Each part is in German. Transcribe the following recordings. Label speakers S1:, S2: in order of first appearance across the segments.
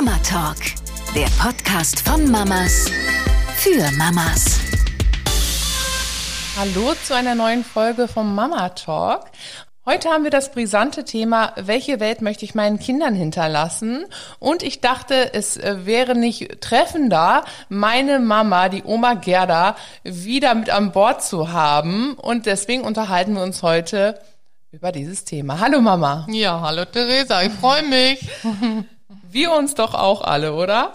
S1: Mama Talk, der Podcast von Mamas für Mamas.
S2: Hallo zu einer neuen Folge vom Mama Talk. Heute haben wir das brisante Thema, welche Welt möchte ich meinen Kindern hinterlassen? Und ich dachte, es äh, wäre nicht treffender, meine Mama, die Oma Gerda, wieder mit an Bord zu haben. Und deswegen unterhalten wir uns heute über dieses Thema. Hallo Mama.
S3: Ja, hallo Theresa, ich freue mich.
S2: Wir uns doch auch alle, oder?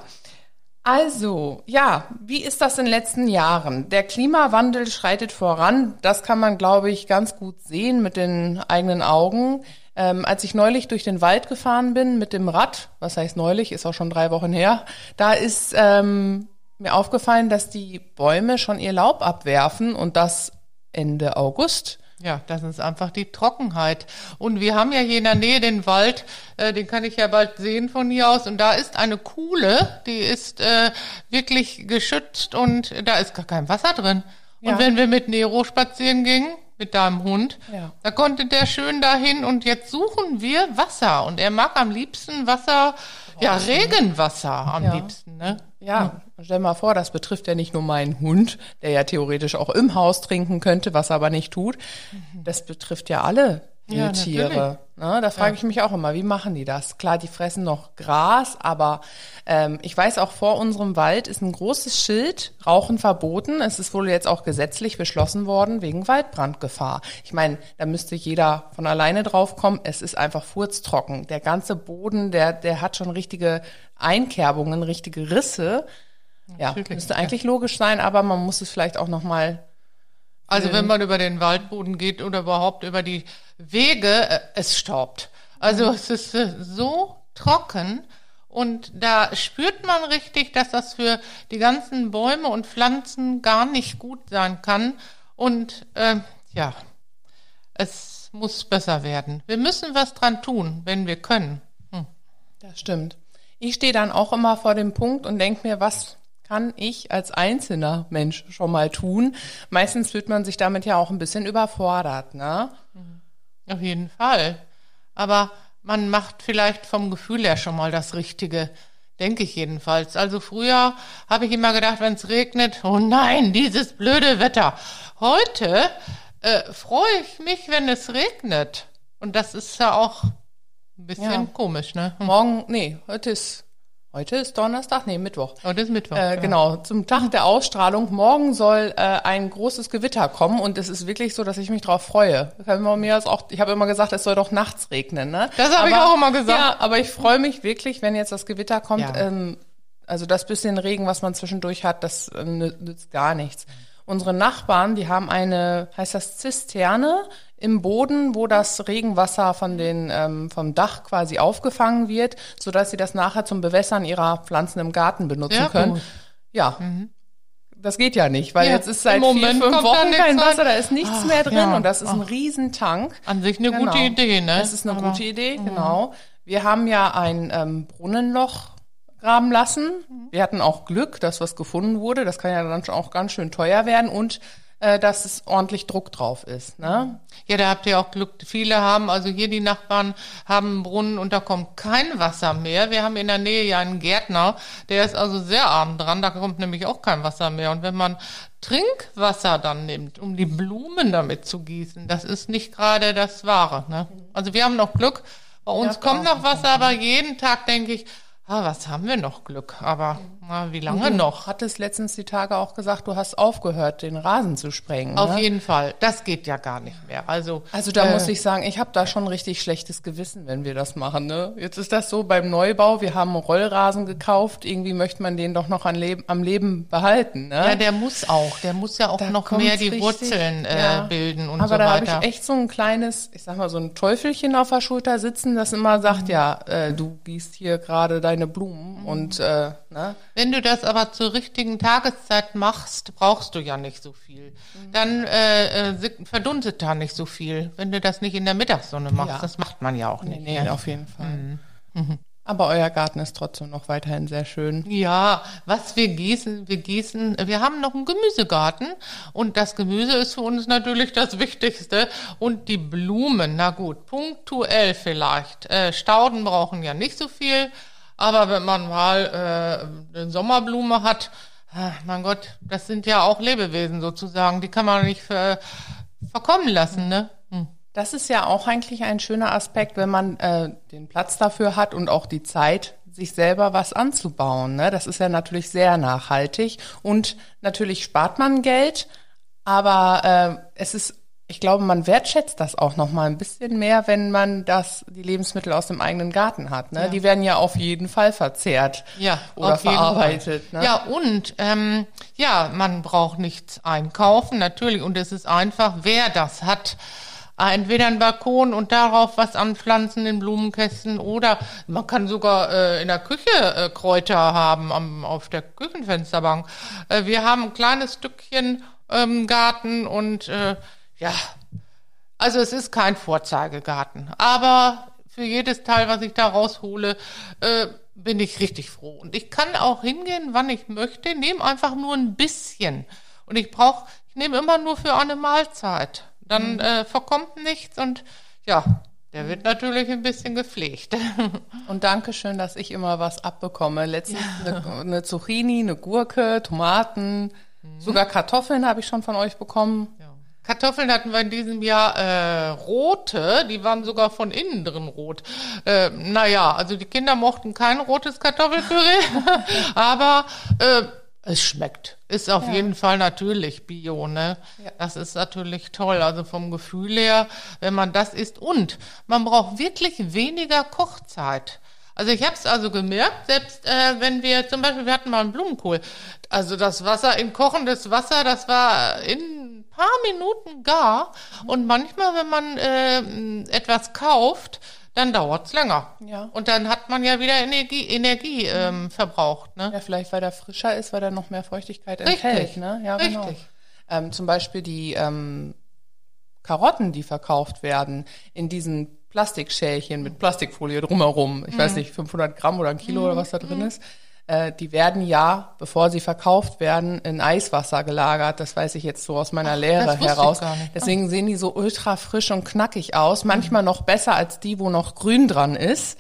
S2: Also, ja, wie ist das in den letzten Jahren? Der Klimawandel schreitet voran. Das kann man, glaube ich, ganz gut sehen mit den eigenen Augen. Ähm, als ich neulich durch den Wald gefahren bin mit dem Rad, was heißt neulich, ist auch schon drei Wochen her, da ist ähm, mir aufgefallen, dass die Bäume schon ihr Laub abwerfen und das Ende August.
S3: Ja, das ist einfach die Trockenheit. Und wir haben ja hier in der Nähe den Wald, äh, den kann ich ja bald sehen von hier aus. Und da ist eine Kuhle, die ist äh, wirklich geschützt und da ist gar kein Wasser drin. Und
S2: Ja.
S3: wenn wir mit Nero spazieren gingen, mit deinem Hund,
S2: Ja.
S3: da konnte der schön dahin und jetzt suchen wir Wasser. Und er mag am liebsten Wasser, ja, Regenwasser am
S2: Ja.
S3: liebsten, ne?
S2: Ja, stell mal vor, das betrifft ja nicht nur meinen Hund, der ja theoretisch auch im Haus trinken könnte, was er aber nicht tut. Das betrifft ja alle
S3: Ja,
S2: Wildtiere. Ne, da frage ich mich auch immer, wie machen die das? Klar, die fressen noch Gras, aber ähm, ich weiß auch, vor unserem Wald ist ein großes Schild, Rauchen verboten. Es ist wohl jetzt auch gesetzlich beschlossen worden wegen Waldbrandgefahr. Ich meine, da müsste jeder von alleine drauf kommen. Es ist einfach furztrocken. Der ganze Boden, der, der hat schon richtige Einkerbungen, richtige Risse. Ja,
S3: Natürlich,
S2: müsste
S3: ja.
S2: eigentlich logisch sein, aber man muss es vielleicht auch noch mal
S3: Also wenn man über den Waldboden geht oder überhaupt über die Wege, äh, es staubt. Also es ist äh, so trocken und da spürt man richtig, dass das für die ganzen Bäume und Pflanzen gar nicht gut sein kann. Und äh, ja, es muss besser werden. Wir müssen was dran tun, wenn wir können. Hm.
S2: Das stimmt. Ich stehe dann auch immer vor dem Punkt und denke mir, was kann ich als einzelner Mensch schon mal tun? Meistens fühlt man sich damit ja auch ein bisschen überfordert, ne?
S3: Auf jeden Fall. Aber man macht vielleicht vom Gefühl her schon mal das Richtige. Denke ich jedenfalls. Also früher habe ich immer gedacht, wenn es regnet, oh nein, dieses blöde Wetter. Heute äh, freue ich mich, wenn es regnet. Und das ist ja auch ein bisschen
S2: Ja.
S3: komisch, ne?
S2: Morgen, nee, heute ist, heute ist Donnerstag, nee, Mittwoch.
S3: Heute ist Mittwoch.
S2: Äh,
S3: ja.
S2: genau, zum Tag der Ausstrahlung. Morgen soll äh, ein großes Gewitter kommen und es ist wirklich so, dass ich mich drauf freue. Mir auch, ich habe immer gesagt, es soll doch nachts regnen. Ne?
S3: Das habe ich auch immer gesagt.
S2: Ja, aber ich freue mich wirklich, wenn jetzt das Gewitter kommt.
S3: Ja.
S2: Ähm, also das bisschen Regen, was man zwischendurch hat, das äh, nü- nützt gar nichts. Unsere Nachbarn, die haben eine, heißt das Zisterne im Boden, wo das Regenwasser von den ähm, vom Dach quasi aufgefangen wird, so dass sie das nachher zum Bewässern ihrer Pflanzen im Garten benutzen
S3: Sehr
S2: können.
S3: gut.
S2: Ja. Das geht ja nicht, weil
S3: Ja,
S2: jetzt ist seit vier, fünf Wochen kein. Wasser, da ist nichts
S3: Ach,
S2: mehr drin
S3: ja.
S2: und das ist ein Riesentank.
S3: An sich eine
S2: Genau.
S3: gute Idee, ne?
S2: Das ist eine
S3: Aber-
S2: gute Idee, genau. Wir haben ja ein ähm, Brunnenloch graben lassen. Wir hatten auch Glück, dass was gefunden wurde. Das kann ja dann schon auch ganz schön teuer werden und äh, dass es ordentlich Druck drauf ist. Ne?
S3: Ja, da habt ihr auch Glück. Viele haben, also hier die Nachbarn haben einen Brunnen und da kommt kein Wasser mehr. Wir haben in der Nähe ja einen Gärtner, der ist also sehr arm dran, da kommt nämlich auch kein Wasser mehr. Und wenn man Trinkwasser dann nimmt, um die Blumen damit zu gießen, das ist nicht gerade das Wahre. Ne? Also wir haben noch Glück. Bei uns kommt noch Wasser, aber jeden Tag denke ich, ah, was haben wir noch Glück? Aber na, wie lange noch?
S2: Du hattest letztens die Tage auch gesagt, du hast aufgehört, den Rasen zu sprengen.
S3: Auf
S2: ne?
S3: jeden Fall. Das geht ja gar nicht mehr. Also,
S2: Also da
S3: äh,
S2: muss ich sagen, ich habe da schon richtig schlechtes Gewissen, wenn wir das machen. Ne? Jetzt ist das so beim Neubau, wir haben Rollrasen gekauft, irgendwie möchte man den doch noch an Leben, am Leben behalten. Ne?
S3: Ja, der muss auch. Der muss ja auch
S2: Da
S3: noch mehr die
S2: richtig,
S3: Wurzeln äh,
S2: ja.
S3: bilden und
S2: Aber
S3: so
S2: da habe
S3: weiter.
S2: ich echt so ein kleines, ich sag mal, so ein Teufelchen auf der Schulter sitzen, das immer sagt, ja, äh, du gießt hier gerade deine Blumen und äh, ne?
S3: Wenn du das aber zur richtigen Tageszeit machst, brauchst du ja nicht so viel. Dann äh, äh, verdunset da nicht so viel, wenn du das nicht in der Mittagssonne machst.
S2: Ja.
S3: Das macht man ja auch
S2: Nee,
S3: nicht.
S2: nee,
S3: ne?
S2: auf jeden Fall.
S3: Mhm.
S2: Aber euer Garten ist trotzdem noch weiterhin sehr schön.
S3: Ja, was wir gießen, wir gießen, wir haben noch einen Gemüsegarten und das Gemüse ist für uns natürlich das Wichtigste und die Blumen, na gut, punktuell vielleicht. Äh, Stauden brauchen ja nicht so viel, Aber wenn man mal äh, eine Sommerblume hat, äh, mein Gott, das sind ja auch Lebewesen sozusagen, die kann man nicht ver verkommen lassen, ne? Hm.
S2: Das ist ja auch eigentlich ein schöner Aspekt, wenn man äh, den Platz dafür hat und auch die Zeit, sich selber was anzubauen. Ne? Das ist ja natürlich sehr nachhaltig und natürlich spart man Geld, aber äh, es ist ich glaube, man wertschätzt das auch noch mal ein bisschen mehr, wenn man das die Lebensmittel aus dem eigenen Garten hat. Ne? Ja. Die werden ja auf jeden Fall verzehrt
S3: ja,
S2: oder verarbeitet.
S3: Ne? Ja und ähm, ja, man braucht nichts einkaufen natürlich und es ist einfach, wer das hat. Entweder ein Balkon und darauf was anpflanzen in Blumenkästen oder man kann sogar äh, in der Küche äh, Kräuter haben am, auf der Küchenfensterbank. Äh, wir haben ein kleines Stückchen ähm, Garten und äh, ja, also es ist kein Vorzeigegarten, aber für jedes Teil, was ich da raushole, äh, bin ich richtig froh. Und ich kann auch hingehen, wann ich möchte, nehme einfach nur ein bisschen. Und ich brauche, ich nehme immer nur für eine Mahlzeit. Dann mhm. äh, verkommt nichts und ja, der wird natürlich ein bisschen gepflegt.
S2: Und danke schön, dass ich immer was abbekomme. Letztens eine, eine, Zucchini, eine Gurke, Tomaten, mhm. sogar Kartoffeln habe ich schon von euch bekommen.
S3: Ja. Kartoffeln hatten wir in diesem Jahr äh, rote, die waren sogar von innen drin rot. Äh, naja, also die Kinder mochten kein rotes Kartoffelpüree, aber äh, es schmeckt. Ist auf ja. jeden Fall natürlich Bio, ne? Ja. Das ist natürlich toll. Also vom Gefühl her, wenn man das isst. Und man braucht wirklich weniger Kochzeit. Also ich habe es also gemerkt, selbst äh, wenn wir zum Beispiel, wir hatten mal einen Blumenkohl, also das Wasser in kochendes Wasser, das war in ein paar Minuten gar. Und manchmal, wenn man äh, etwas kauft, dann dauert's länger. Ja. Und dann hat man ja wieder Energie, Energie ähm, verbraucht. Ne?
S2: Ja, vielleicht weil der frischer ist, weil er noch mehr Feuchtigkeit enthält. Richtig. Ne? Ja, genau. Richtig. Ähm, zum Beispiel die ähm, Karotten, die verkauft werden, in diesen Plastikschälchen mit Plastikfolie drumherum. Ich mhm. weiß nicht, 500 Gramm oder ein Kilo mhm. oder was da drin mhm. ist. Äh, die werden ja, bevor sie verkauft werden, in Eiswasser gelagert. Das weiß ich jetzt so aus meiner Ach, Lehre heraus. Deswegen sehen die so ultra frisch und knackig aus. Manchmal noch besser als die, wo noch grün dran ist.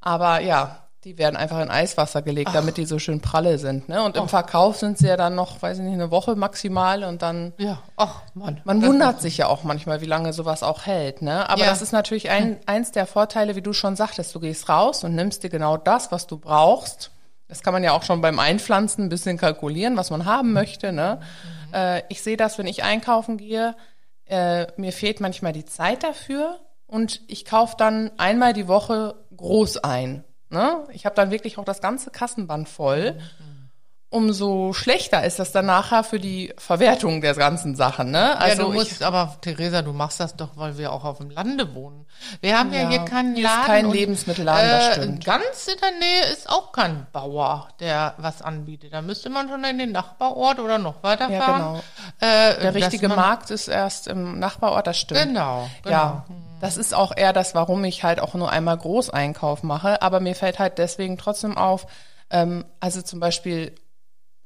S2: Aber ja, die werden einfach in Eiswasser gelegt, Ach. damit die so schön pralle sind. Ne? Und im oh. Verkauf sind sie ja dann noch, weiß ich nicht, eine Woche maximal und dann.
S3: Ja, ach Mann.
S2: Man wundert sich ja auch manchmal, wie lange sowas auch hält. Ne? Aber ja. das ist natürlich ein, eins der Vorteile, wie du schon sagtest. Du gehst raus und nimmst dir genau das, was du brauchst. Das kann man ja auch schon beim Einpflanzen ein bisschen kalkulieren, was man haben möchte. Ne? Mhm. Äh, ich sehe das, wenn ich einkaufen gehe. Äh, mir fehlt manchmal die Zeit dafür und ich kaufe dann einmal die Woche groß ein Ne? Ich habe dann wirklich auch das ganze Kassenband voll. Mhm umso schlechter ist das dann nachher für die Verwertung der ganzen Sachen. Ne?
S3: Also ja, du musst, aber Theresa, du machst das doch, weil wir auch auf dem Lande wohnen. Wir haben ja, ja hier keinen hier Laden. Ist
S2: kein und, Lebensmittelladen, äh, das stimmt.
S3: Ganz in der Nähe ist auch kein Bauer, der was anbietet. Da müsste man schon in den Nachbarort oder noch weiterfahren. Ja, genau.
S2: Äh, der richtige Markt ist erst im Nachbarort, das stimmt.
S3: Genau,
S2: genau. Ja. Das ist auch eher das, warum ich halt auch nur einmal Großeinkauf mache. Aber mir fällt halt deswegen trotzdem auf, ähm, also zum Beispiel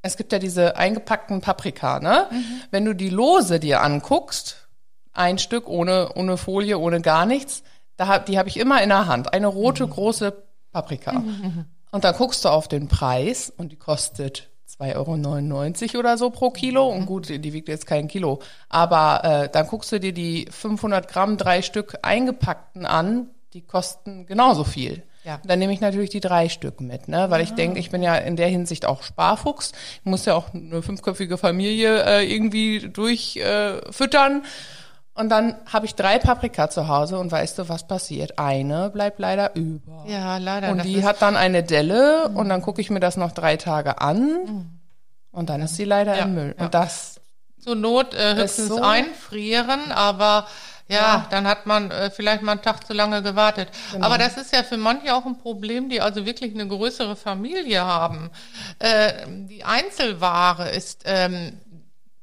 S2: es gibt ja diese eingepackten Paprika, ne? Mhm. Wenn du die Lose dir anguckst, ein Stück ohne, ohne Folie, ohne gar nichts, da hab, die habe ich immer in der Hand. Eine rote, mhm. große Paprika. Mhm. Und dann guckst du auf den Preis und die kostet 2,99 Euro oder so pro Kilo. Und gut, die wiegt jetzt kein Kilo. Aber äh, dann guckst du dir die 500 Gramm, drei Stück eingepackten an, die kosten genauso viel. Ja. Dann nehme ich natürlich die drei Stück mit, ne? weil ja. ich ah. denke, ich bin ja in der Hinsicht auch Sparfuchs. Ich muss ja auch eine fünfköpfige Familie äh, irgendwie durchfüttern. Äh, und dann habe ich drei Paprika zu Hause und weißt du, was passiert? Eine bleibt leider über.
S3: Ja, leider.
S2: Und die hat dann eine Delle mhm. und dann gucke ich mir das noch drei Tage an mhm. und dann ist sie leider ja, im Müll. Und das
S3: zur Not äh, höchstens so einfrieren, aber ja, dann hat man äh, vielleicht mal einen Tag zu lange gewartet. Genau. Aber das ist ja für manche auch ein Problem, die also wirklich eine größere Familie haben. Äh, die Einzelware ist ähm,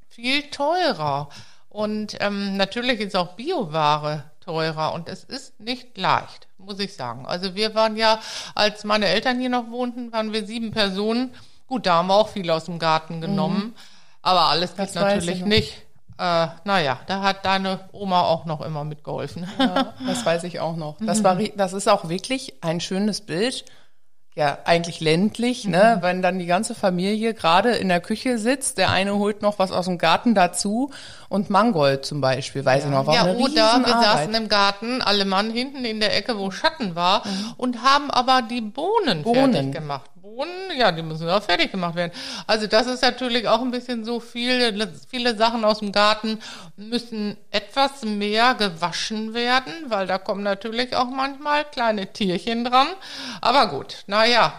S3: viel teurer. Und ähm, natürlich ist auch Bioware teurer und es ist nicht leicht, muss ich sagen. Also wir waren ja, als meine Eltern hier noch wohnten, waren wir sieben Personen. Gut, da haben wir auch viel aus dem Garten genommen, mhm. aber alles geht natürlich nicht. Äh, naja, da hat deine Oma auch noch immer mitgeholfen.
S2: Ja, das weiß ich auch noch. Das, war, das ist auch wirklich ein schönes Bild. ja eigentlich ländlich, ne? Wenn dann die ganze Familie gerade in der Küche sitzt, der eine holt noch was aus dem Garten dazu und Mangold zum Beispiel, weiß ich noch, war
S3: Ja,
S2: eine
S3: oder wir saßen im Garten, alle Mann hinten in der Ecke, wo Schatten war, und haben aber die Bohnen.
S2: Bohnen.
S3: fertig gemacht. Bohnen, ja, die müssen auch fertig gemacht werden. Also das ist natürlich auch ein bisschen so viele, viele Sachen aus dem Garten müssen etwas mehr gewaschen werden, weil da kommen natürlich auch manchmal kleine Tierchen dran. Aber gut, naja.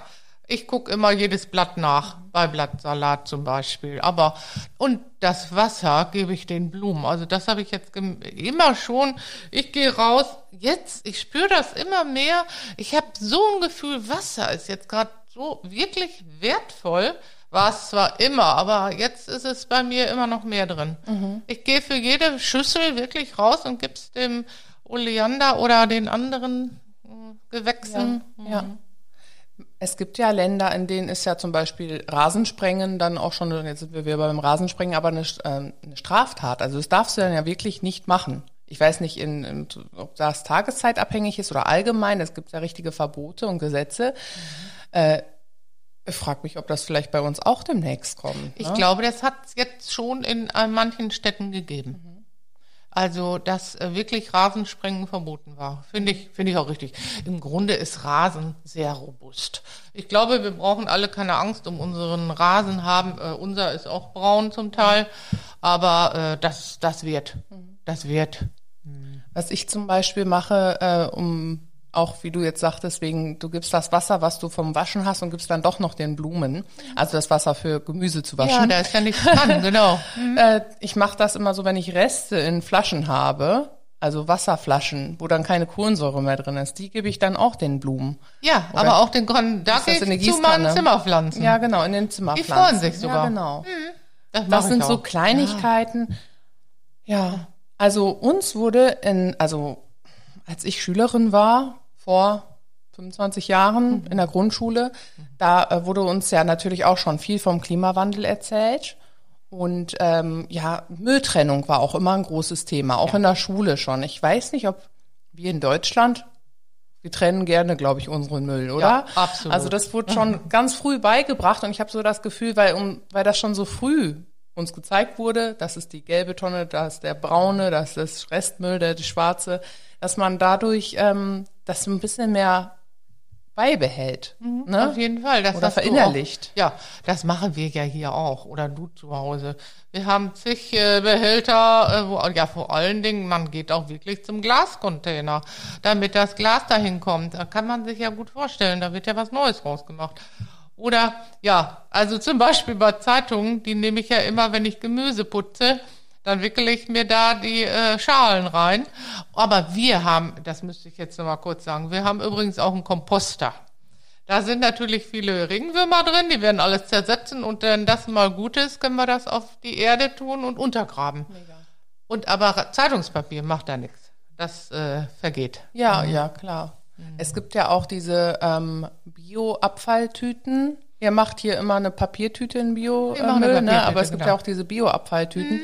S3: Ich guck immer jedes Blatt nach, bei Blattsalat zum Beispiel. Aber und das Wasser gebe ich den Blumen. Also das habe ich jetzt immer schon. Ich gehe raus. Jetzt, ich spüre das immer mehr. Ich habe so ein Gefühl, Wasser ist jetzt gerade so wirklich wertvoll. War es zwar immer, aber jetzt ist es bei mir immer noch mehr drin. Ich gehe für jede Schüssel wirklich raus und gib's dem Oleander oder den anderen äh, Gewächsen.
S2: Ja. Es gibt ja Länder, in denen ist ja zum Beispiel Rasensprengen dann auch schon, jetzt sind wir wieder beim Rasensprengen, aber eine, ähm, eine Straftat. Also das darfst du dann ja wirklich nicht machen. Ich weiß nicht, in, in, ob das tageszeitabhängig ist oder allgemein. Es gibt ja richtige Verbote und Gesetze. Äh, ich frage mich, ob das vielleicht bei uns auch demnächst kommt.
S3: Ich
S2: ne?
S3: glaube, das hat es jetzt schon in äh, manchen Städten gegeben. Also, dass äh, wirklich Rasensprengen verboten war. Finde ich, finde ich auch richtig. Im Grunde ist Rasen sehr robust. Ich glaube, wir brauchen alle keine Angst um unseren Rasen haben. Äh, unser ist auch braun zum Teil. Aber äh, das, das wird. Das wird.
S2: Was ich zum Beispiel mache, äh, um auch wie du jetzt sagtest, wegen, du gibst das Wasser, was du vom Waschen hast und gibst dann doch noch den Blumen, also das Wasser für Gemüse zu
S3: Ja,
S2: waschen.
S3: da ist ja nichts dran, genau.
S2: äh, ich mache das immer so, wenn ich Reste in Flaschen habe, also Wasserflaschen, wo dann keine Kohlensäure mehr drin ist, die gebe ich dann auch den Blumen.
S3: Ja, aber auch den Kon da
S2: das
S3: ich zu meinen? Zimmerpflanzen.
S2: Ja, genau, in den Zimmerpflanzen.
S3: freuen sich sogar.
S2: Ja, genau.
S3: das, mach
S2: Das
S3: ich
S2: sind so. Kleinigkeiten. Ja, also uns wurde in, also als ich Schülerin war, vor 25 Jahren in der Grundschule, da äh, wurde uns ja natürlich auch schon viel vom Klimawandel erzählt. Und ähm, ja, Mülltrennung war auch immer ein großes Thema, auch in der Schule schon. Ich weiß nicht, ob wir in Deutschland, wir trennen gerne, glaube ich, unseren Müll, oder?
S3: Ja, absolut.
S2: Also das wurde schon ganz früh beigebracht und ich habe so das Gefühl, weil, um, weil das schon so früh uns gezeigt wurde, das ist die gelbe Tonne, das ist der braune, das ist Restmüll, der die schwarze, dass man dadurch ähm, das ein bisschen mehr beibehält. Ne?
S3: Auf jeden Fall. Das
S2: Oder verinnerlicht.
S3: Auch. Ja, das machen wir ja hier auch. Oder du zu Hause. Wir haben zig äh, Behälter, äh, wo, ja, vor allen Dingen, man geht auch wirklich zum Glascontainer, damit das Glas dahin kommt. Da kann man sich ja gut vorstellen, da wird ja was Neues rausgemacht. Oder, ja, also zum Beispiel bei Zeitungen, die nehme ich ja immer, wenn ich Gemüse putze, dann wickel ich mir da die äh, Schalen rein. Aber wir haben, das müsste ich jetzt noch mal kurz sagen, wir haben übrigens auch einen Komposter. Da sind natürlich viele Ringwürmer drin, die werden alles zersetzen und wenn das mal gut ist, können wir das auf die Erde tun und untergraben. Und aber Zeitungspapier macht da nichts. Das äh, vergeht.
S2: Ja, ja, klar. Es gibt ja auch diese ähm, Bio-Abfalltüten. Ihr macht hier immer eine Papiertüte in Bio-Müll, ne?
S3: Papiertüte,
S2: aber es gibt
S3: genau.
S2: ja auch diese Bio-Abfalltüten.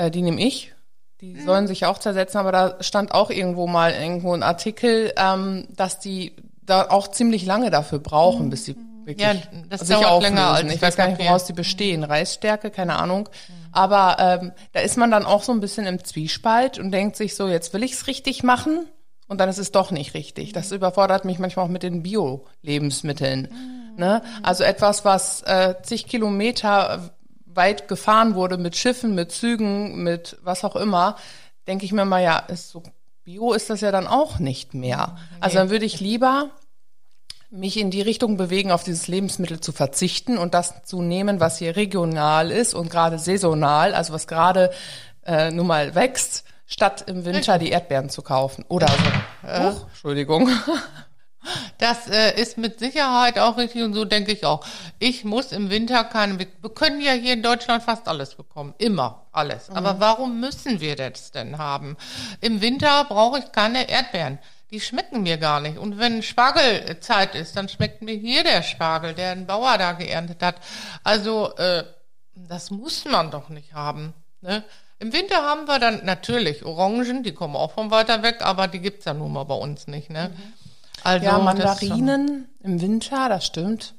S2: Äh, die nehme ich. Die sollen sich auch zersetzen, aber da stand auch irgendwo mal irgendwo ein Artikel, ähm, dass die da auch ziemlich lange dafür brauchen, bis sie wirklich
S3: Ja, das
S2: sich
S3: dauert
S2: auflösen.
S3: länger als
S2: ich weiß gar nicht, woraus die bestehen. Reisstärke, keine Ahnung. Aber ähm, da ist man dann auch so ein bisschen im Zwiespalt und denkt sich so, jetzt will ich's richtig machen und dann ist es doch nicht richtig. Das überfordert mich manchmal auch mit den Bio-Lebensmitteln. Ne? Also etwas, was äh, zig Kilometer weit gefahren wurde mit Schiffen, mit Zügen, mit was auch immer, denke ich mir mal, ja, ist so Bio ist das ja dann auch nicht mehr. Also dann würde ich lieber mich in die Richtung bewegen, auf dieses Lebensmittel zu verzichten und das zu nehmen, was hier regional ist und gerade saisonal, also was gerade äh, nun mal wächst, statt im Winter die Erdbeeren zu kaufen. Oder so. Huch, Entschuldigung.
S3: Das äh, ist mit Sicherheit auch richtig und so denke ich auch. Ich muss im Winter keine, wir können ja hier in Deutschland fast alles bekommen. Immer alles. Aber warum müssen wir das denn haben? Im Winter brauche ich keine Erdbeeren. Die schmecken mir gar nicht. Und wenn Spargelzeit ist, dann schmeckt mir hier der Spargel, der ein Bauer da geerntet hat. Also, äh, das muss man doch nicht haben. Ne? Im Winter haben wir dann natürlich Orangen, die kommen auch von weiter weg, aber die gibt's ja nun mal bei uns nicht. Ne? Also,
S2: Ja, Mandarinen im Winter, das stimmt.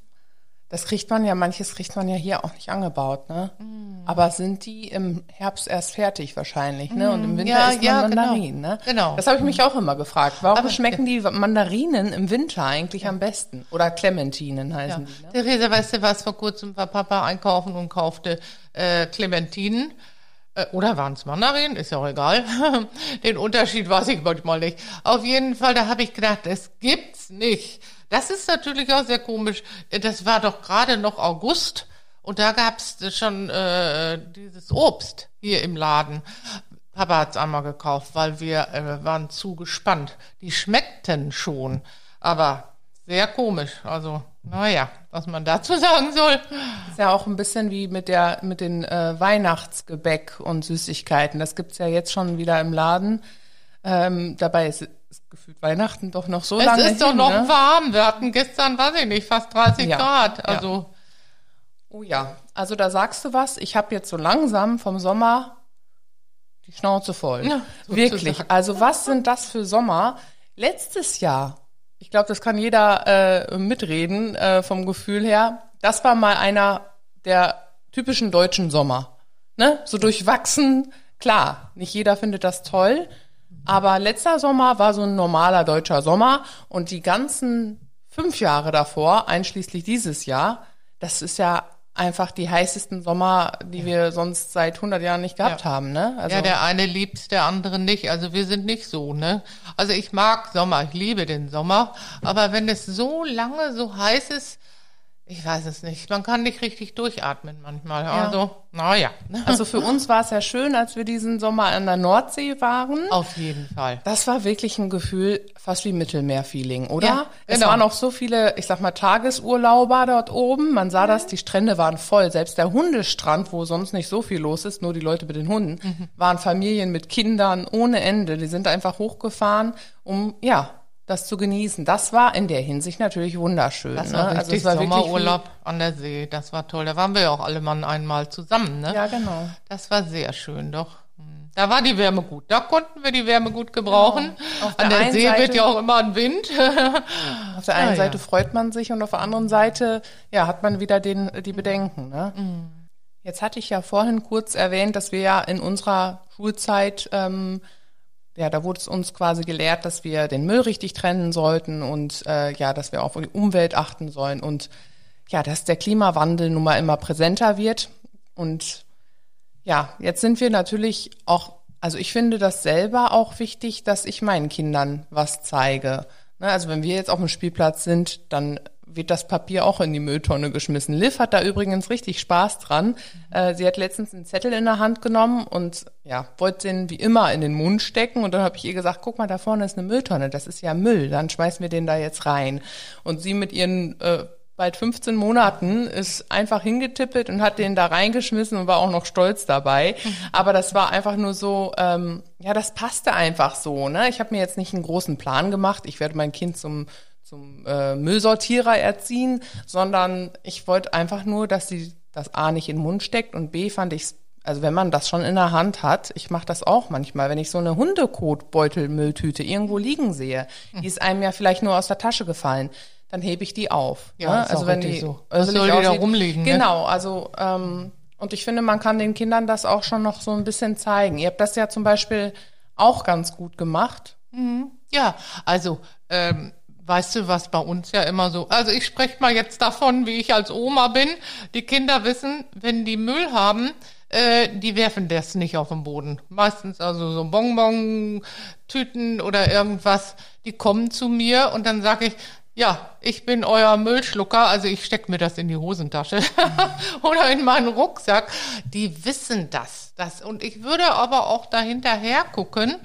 S2: Das kriegt man ja, manches kriegt man ja hier auch nicht angebaut, ne?
S3: Mm.
S2: Aber sind die im Herbst erst fertig wahrscheinlich, ne? Und im Winter
S3: Ja,
S2: isst man
S3: ja, genau.
S2: Mandarinen, ne?
S3: Genau.
S2: Das habe ich mich auch immer gefragt. Warum
S3: Aber-
S2: schmecken die Mandarinen im Winter eigentlich am besten? Oder Clementinen heißen die, ne?
S3: Theresa, weißt du was, vor kurzem war Papa einkaufen und kaufte äh, Clementinen. Äh, oder waren es Mandarinen? Ist ja auch egal. Den Unterschied weiß ich manchmal nicht. Auf jeden Fall, da habe ich gedacht, das gibt's nicht. Das ist natürlich auch sehr komisch. Das war doch gerade noch August und da gab's schon äh, dieses Obst hier im Laden. Papa hat's einmal gekauft, weil wir äh, waren zu gespannt. Die schmeckten schon, aber sehr komisch. Also, naja, was man dazu sagen soll.
S2: Ist ja auch ein bisschen wie mit der mit den äh, Weihnachtsgebäck und Süßigkeiten. Das gibt's ja jetzt schon wieder im Laden. Ähm, dabei ist, ist gefühlt Weihnachten doch noch so
S3: Es
S2: lange
S3: ist doch
S2: hin,
S3: noch
S2: ne?
S3: warm. Wir hatten gestern, weiß ich nicht, fast 30
S2: Ja,
S3: Grad.
S2: ja.
S3: Also,
S2: Oh ja, also da sagst du was. Ich habe jetzt so langsam vom Sommer die Schnauze voll.
S3: Ja,
S2: Wirklich.
S3: sozusagen.
S2: Also was sind das für Sommer? Letztes Jahr, ich glaube, das kann jeder äh, mitreden äh, vom Gefühl her. Das war mal einer der typischen deutschen Sommer. Ne? So durchwachsen. Klar, nicht jeder findet das toll. Aber letzter Sommer war so ein normaler deutscher Sommer und die ganzen fünf Jahre davor, einschließlich dieses Jahr, das ist ja einfach die heißesten Sommer, die wir sonst seit 100 Jahren nicht gehabt
S3: Ja.
S2: haben, ne? Also,
S3: ja, der eine liebt's, der andere nicht. Also wir sind nicht so, ne? Also ich mag Sommer, ich liebe den Sommer. Aber wenn es so lange so heiß ist, ich weiß es nicht. Man kann nicht richtig durchatmen manchmal. Also, naja.
S2: also für uns war es ja schön, als wir diesen Sommer an der Nordsee waren.
S3: Auf jeden Fall.
S2: Das war wirklich ein Gefühl, fast wie Mittelmeerfeeling, oder?
S3: Ja,
S2: Es
S3: genau.
S2: waren auch so viele, ich sag mal, Tagesurlauber dort oben. Man sah das, die Strände waren voll. Selbst der Hundestrand, wo sonst nicht so viel los ist, nur die Leute mit den Hunden,
S3: Mhm.
S2: waren Familien mit Kindern ohne Ende. Die sind einfach hochgefahren, um, ja, das zu genießen. Das war in der Hinsicht natürlich wunderschön.
S3: Das
S2: ne?
S3: war
S2: Also
S3: richtig
S2: es war
S3: Sommerurlaub an der See. Das war toll. Da waren wir ja auch alle Mann einmal zusammen, ne?
S2: Ja, genau.
S3: Das war sehr schön, doch. Hm. Da war die Wärme gut. Da konnten wir die Wärme gut gebrauchen.
S2: Genau. Auf
S3: An
S2: der
S3: der See
S2: Seite-
S3: wird ja auch immer ein Wind.
S2: Auf der einen
S3: Ah, ja.
S2: Seite freut man sich und auf der anderen Seite, ja, hat man wieder den, die Bedenken, ne? Jetzt hatte ich ja vorhin kurz erwähnt, dass wir ja in unserer Schulzeit, ähm, ja, da wurde es uns quasi gelehrt, dass wir den Müll richtig trennen sollten und äh, ja, dass wir auf die Umwelt achten sollen und ja, dass der Klimawandel nun mal immer präsenter wird und ja, jetzt sind wir natürlich auch, also ich finde das selber auch wichtig, dass ich meinen Kindern was zeige. Ne, also wenn wir jetzt auf dem Spielplatz sind, dann wird das Papier auch in die Mülltonne geschmissen. Liv hat da übrigens richtig Spaß dran. Äh, sie hat letztens einen Zettel in der Hand genommen und ja, wollte den wie immer in den Mund stecken und dann habe ich ihr gesagt, guck mal, da vorne ist eine Mülltonne, das ist ja Müll, dann schmeißen wir den da jetzt rein. Und sie mit ihren äh, bald 15 Monaten ist einfach hingetippelt und hat den da reingeschmissen und war auch noch stolz dabei. Aber das war einfach nur so, ähm, ja, das passte einfach so. Ne? Ich habe mir jetzt nicht einen großen Plan gemacht. Ich werde mein Kind zum zum äh, Müllsortierer erziehen, sondern ich wollte einfach nur, dass sie das A nicht in den Mund steckt und B fand ich also wenn man das schon in der Hand hat, ich mache das auch manchmal, wenn ich so eine Hundekotbeutelmülltüte irgendwo liegen sehe, die ist einem ja vielleicht nur aus der Tasche gefallen, dann hebe ich die auf.
S3: Ja,
S2: ne? also wenn die,
S3: so.
S2: also
S3: soll die da rumliegen, ne?
S2: Genau, also ähm, und ich finde, man kann den Kindern das auch schon noch so ein bisschen zeigen. Ihr habt das ja zum Beispiel auch ganz gut gemacht.
S3: Ja, also, ähm, weißt du, was bei uns ja immer so, also ich spreche mal jetzt davon, wie ich als Oma bin. Die Kinder wissen, wenn die Müll haben, äh, die werfen das nicht auf den Boden. Meistens also so Bonbon-Tüten oder irgendwas, die kommen zu mir und dann sage ich, ja, ich bin euer Müllschlucker, also ich steck mir das in die Hosentasche oder in meinen Rucksack. Die wissen das, das. Und ich würde aber auch dahinterher gucken, hm,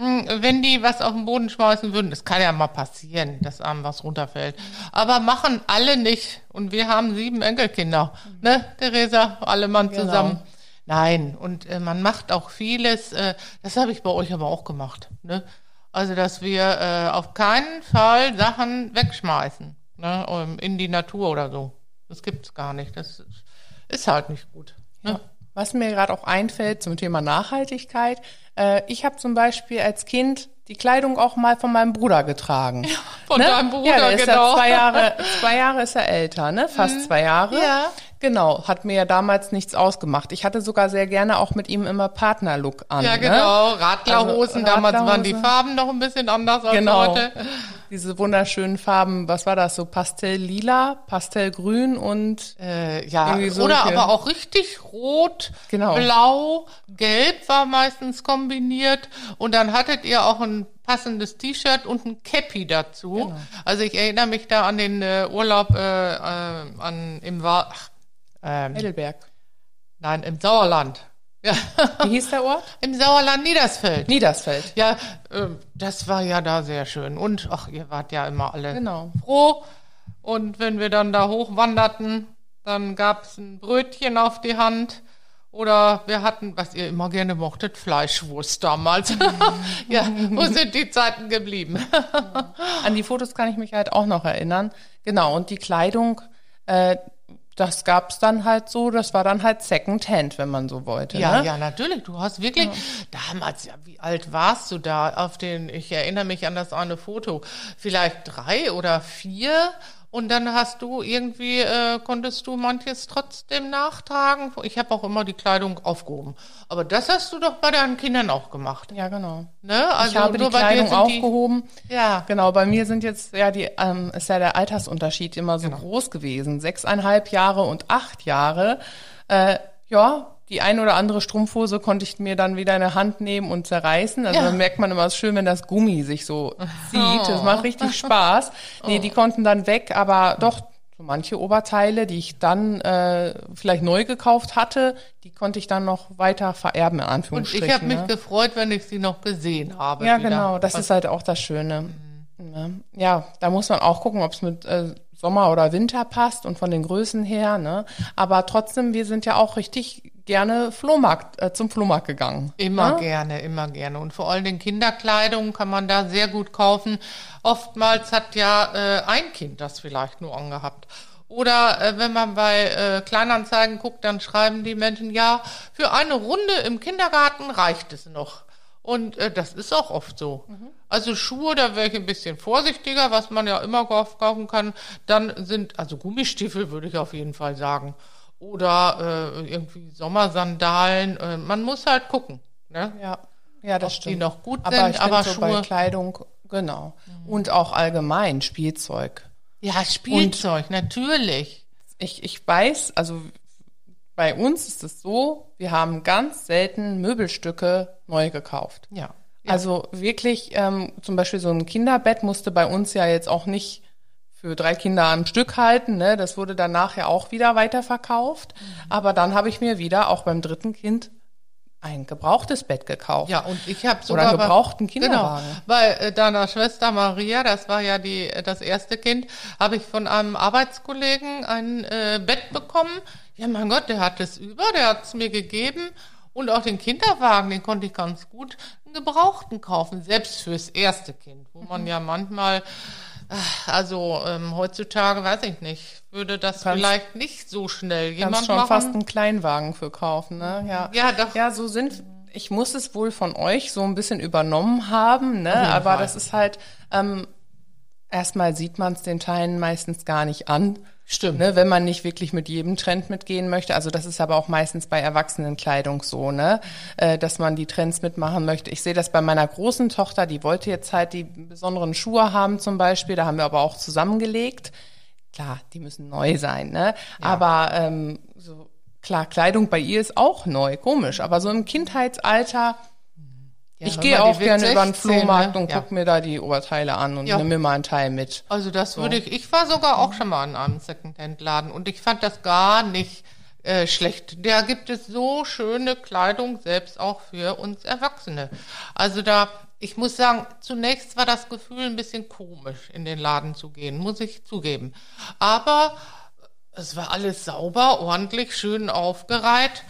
S3: wenn die was auf den Boden schmeißen würden, das kann ja mal passieren, dass einem was runterfällt. Aber machen alle nicht. Und wir haben sieben Enkelkinder, ne, Theresa, alle Mann zusammen. Nein, und äh, man macht auch vieles, äh, das habe ich bei euch aber auch gemacht, ne? Also, dass wir äh, auf keinen Fall Sachen wegschmeißen, ne, ähm, in die Natur oder so. Das gibt's gar nicht. Das ist halt nicht gut. Ne?
S2: Was mir gerade auch einfällt zum Thema Nachhaltigkeit, äh, ich habe zum Beispiel als Kind die Kleidung auch mal von meinem Bruder getragen.
S3: von deinem Bruder,
S2: ja, der ist
S3: genau.
S2: ja zwei Jahre, zwei Jahre ist er älter, ne? Fast zwei Jahre.
S3: Ja.
S2: Genau, hat mir ja damals nichts ausgemacht. Ich hatte sogar sehr gerne auch mit ihm immer Partnerlook an.
S3: Ja,
S2: Ne?
S3: genau. Radlerhosen.
S2: Also,
S3: Damals waren die. Farben noch ein bisschen anders als
S2: Genau.
S3: heute.
S2: Diese wunderschönen Farben, was war das? So Pastelllila, Pastellgrün und
S3: Äh, ja,
S2: Irgendwie
S3: oder aber auch richtig rot,
S2: Genau.
S3: blau, gelb war meistens kombiniert und dann hattet ihr auch ein passendes T-Shirt und ein Cappy dazu.
S2: Genau.
S3: Also ich erinnere mich da an den äh, Urlaub äh, äh, an im Wa ähm,
S2: Heidelberg.
S3: nein im Sauerland. Ja,
S2: Wie hieß der Ort?
S3: im Sauerland Niedersfeld.
S2: Niedersfeld.
S3: Ja, äh, das war ja da sehr schön. Und ach, ihr wart ja immer alle
S2: Genau.
S3: froh. Und wenn wir dann da hochwanderten, dann gab's ein Brötchen auf die Hand. Oder wir hatten, was ihr immer gerne mochtet, Fleischwurst damals. ja, wo sind die Zeiten geblieben?
S2: An die Fotos kann ich mich halt auch noch erinnern. Genau, und die Kleidung, äh, das gab's dann halt so, das war dann halt Second Hand, wenn man so wollte.
S3: Ja,
S2: ne?
S3: ja, natürlich. Du hast wirklich damals, ja, wie alt warst du da auf den, ich erinnere mich an das eine Foto, vielleicht drei oder vier. Und dann hast du irgendwie, äh, konntest du manches trotzdem nachtragen. Ich habe auch immer die Kleidung aufgehoben. Aber das hast du doch bei deinen Kindern auch gemacht.
S2: Ja, genau.
S3: Ne? Also
S2: ich habe die Kleidung aufgehoben.
S3: Ja.
S2: Genau, bei mir sind jetzt, ja, die, ähm, ist ja der Altersunterschied immer so
S3: Genau.
S2: groß gewesen. Sechseinhalb Jahre und acht Jahre. Äh, ja, die ein oder andere Strumpfhose konnte ich mir dann wieder in der Hand nehmen und zerreißen. Also
S3: Ja.
S2: dann merkt man immer, es ist schön, wenn das Gummi sich so zieht. Das macht richtig Spaß. Nee,
S3: Oh.
S2: die konnten dann weg, aber doch, so manche Oberteile, die ich dann äh, vielleicht neu gekauft hatte, die konnte ich dann noch weiter vererben, in
S3: Und
S2: Anführungsstrichen.
S3: ich habe mich
S2: ne?
S3: gefreut, wenn ich sie noch gesehen habe.
S2: Ja,
S3: wieder.
S2: genau, das ist halt auch das Schöne. Ne? Ja, da muss man auch gucken, ob es mit äh, Sommer oder Winter passt und von den Größen her. Ne? Aber trotzdem, wir sind ja auch richtig gerne Flohmarkt, äh, zum Flohmarkt gegangen.
S3: Immer
S2: ne?
S3: gerne, immer gerne. Und vor allem den Kinderkleidung kann man da sehr gut kaufen. Oftmals hat ja äh, ein Kind das vielleicht nur angehabt. Oder äh, wenn man bei äh, Kleinanzeigen guckt, dann schreiben die Menschen, ja, für eine Runde im Kindergarten reicht es noch. Und äh, das ist auch oft so. Also Schuhe, da wäre ich ein bisschen vorsichtiger, was man ja immer kauf- kaufen kann. Dann sind, also Gummistiefel würde ich auf jeden Fall sagen. Oder äh, irgendwie Sommersandalen. Äh, man muss halt gucken. Ne?
S2: Ja, ja, das
S3: Ob die
S2: stimmt.
S3: noch gut
S2: aber
S3: sind, aber
S2: so bei
S3: Schuhe-
S2: Kleidung, genau. Und auch allgemein Spielzeug.
S3: Ja, Spielzeug, natürlich.
S2: Ich, ich weiß, also bei uns ist es so, wir haben ganz selten Möbelstücke neu gekauft.
S3: Ja.
S2: Also wirklich, ähm, zum Beispiel so ein Kinderbett musste bei uns ja jetzt auch nicht für drei Kinder am Stück halten. Ne? Das wurde dann nachher auch wieder weiterverkauft.
S3: Mhm.
S2: Aber dann habe ich mir wieder auch beim dritten Kind ein gebrauchtes Bett gekauft.
S3: Ja, und ich habe
S2: Oder
S3: sogar
S2: einen
S3: bei-
S2: gebrauchten Kinderwagen.
S3: Genau, bei äh, deiner Schwester Maria, das war ja die äh, das erste Kind, habe ich von einem Arbeitskollegen ein äh, Bett bekommen. Ja, mein Gott, der hat es über, der hat es mir gegeben. Und auch den Kinderwagen, den konnte ich ganz gut einen Gebrauchten kaufen, selbst fürs erste Kind, wo
S2: Mhm.
S3: man ja manchmal, also ähm, heutzutage, weiß ich nicht, würde das
S2: Kannst-
S3: vielleicht nicht so schnell jemand
S2: Kannst schon
S3: machen.
S2: fast einen Kleinwagen für kaufen, ne? Ja.
S3: Ja, doch.
S2: Ja, so sind. Ich muss es wohl von euch so ein bisschen übernommen haben, ne? Aber
S3: Fall.
S2: das ist halt. Ähm, erstmal sieht man es den Teilen meistens gar nicht an.
S3: Stimmt.
S2: Ne, wenn man nicht wirklich mit jedem Trend mitgehen möchte. Also das ist aber auch meistens bei Erwachsenenkleidung so, ne? Äh, dass man die Trends mitmachen möchte. Ich sehe das bei meiner großen Tochter, die wollte jetzt halt die besonderen Schuhe haben zum Beispiel. Da haben wir aber auch zusammengelegt. Klar, die müssen neu sein, ne? Aber ähm, so klar, Kleidung bei ihr ist auch neu, komisch. Aber so im Kindheitsalter,
S3: Ja,
S2: ich gehe auch gerne über den
S3: 16,
S2: Flohmarkt
S3: ne?
S2: und
S3: Ja.
S2: guck mir da die Oberteile an und
S3: Ja.
S2: nimm mir mal einen Teil mit.
S3: Also das würde ich, ich war sogar auch schon mal in einem Secondhand-Laden und ich fand das gar nicht äh, schlecht. Da gibt es so schöne Kleidung, selbst auch für uns Erwachsene. Also da, ich muss sagen, zunächst war das Gefühl ein bisschen komisch, in den Laden zu gehen, muss ich zugeben. Aber es war alles sauber, ordentlich, schön aufgereiht.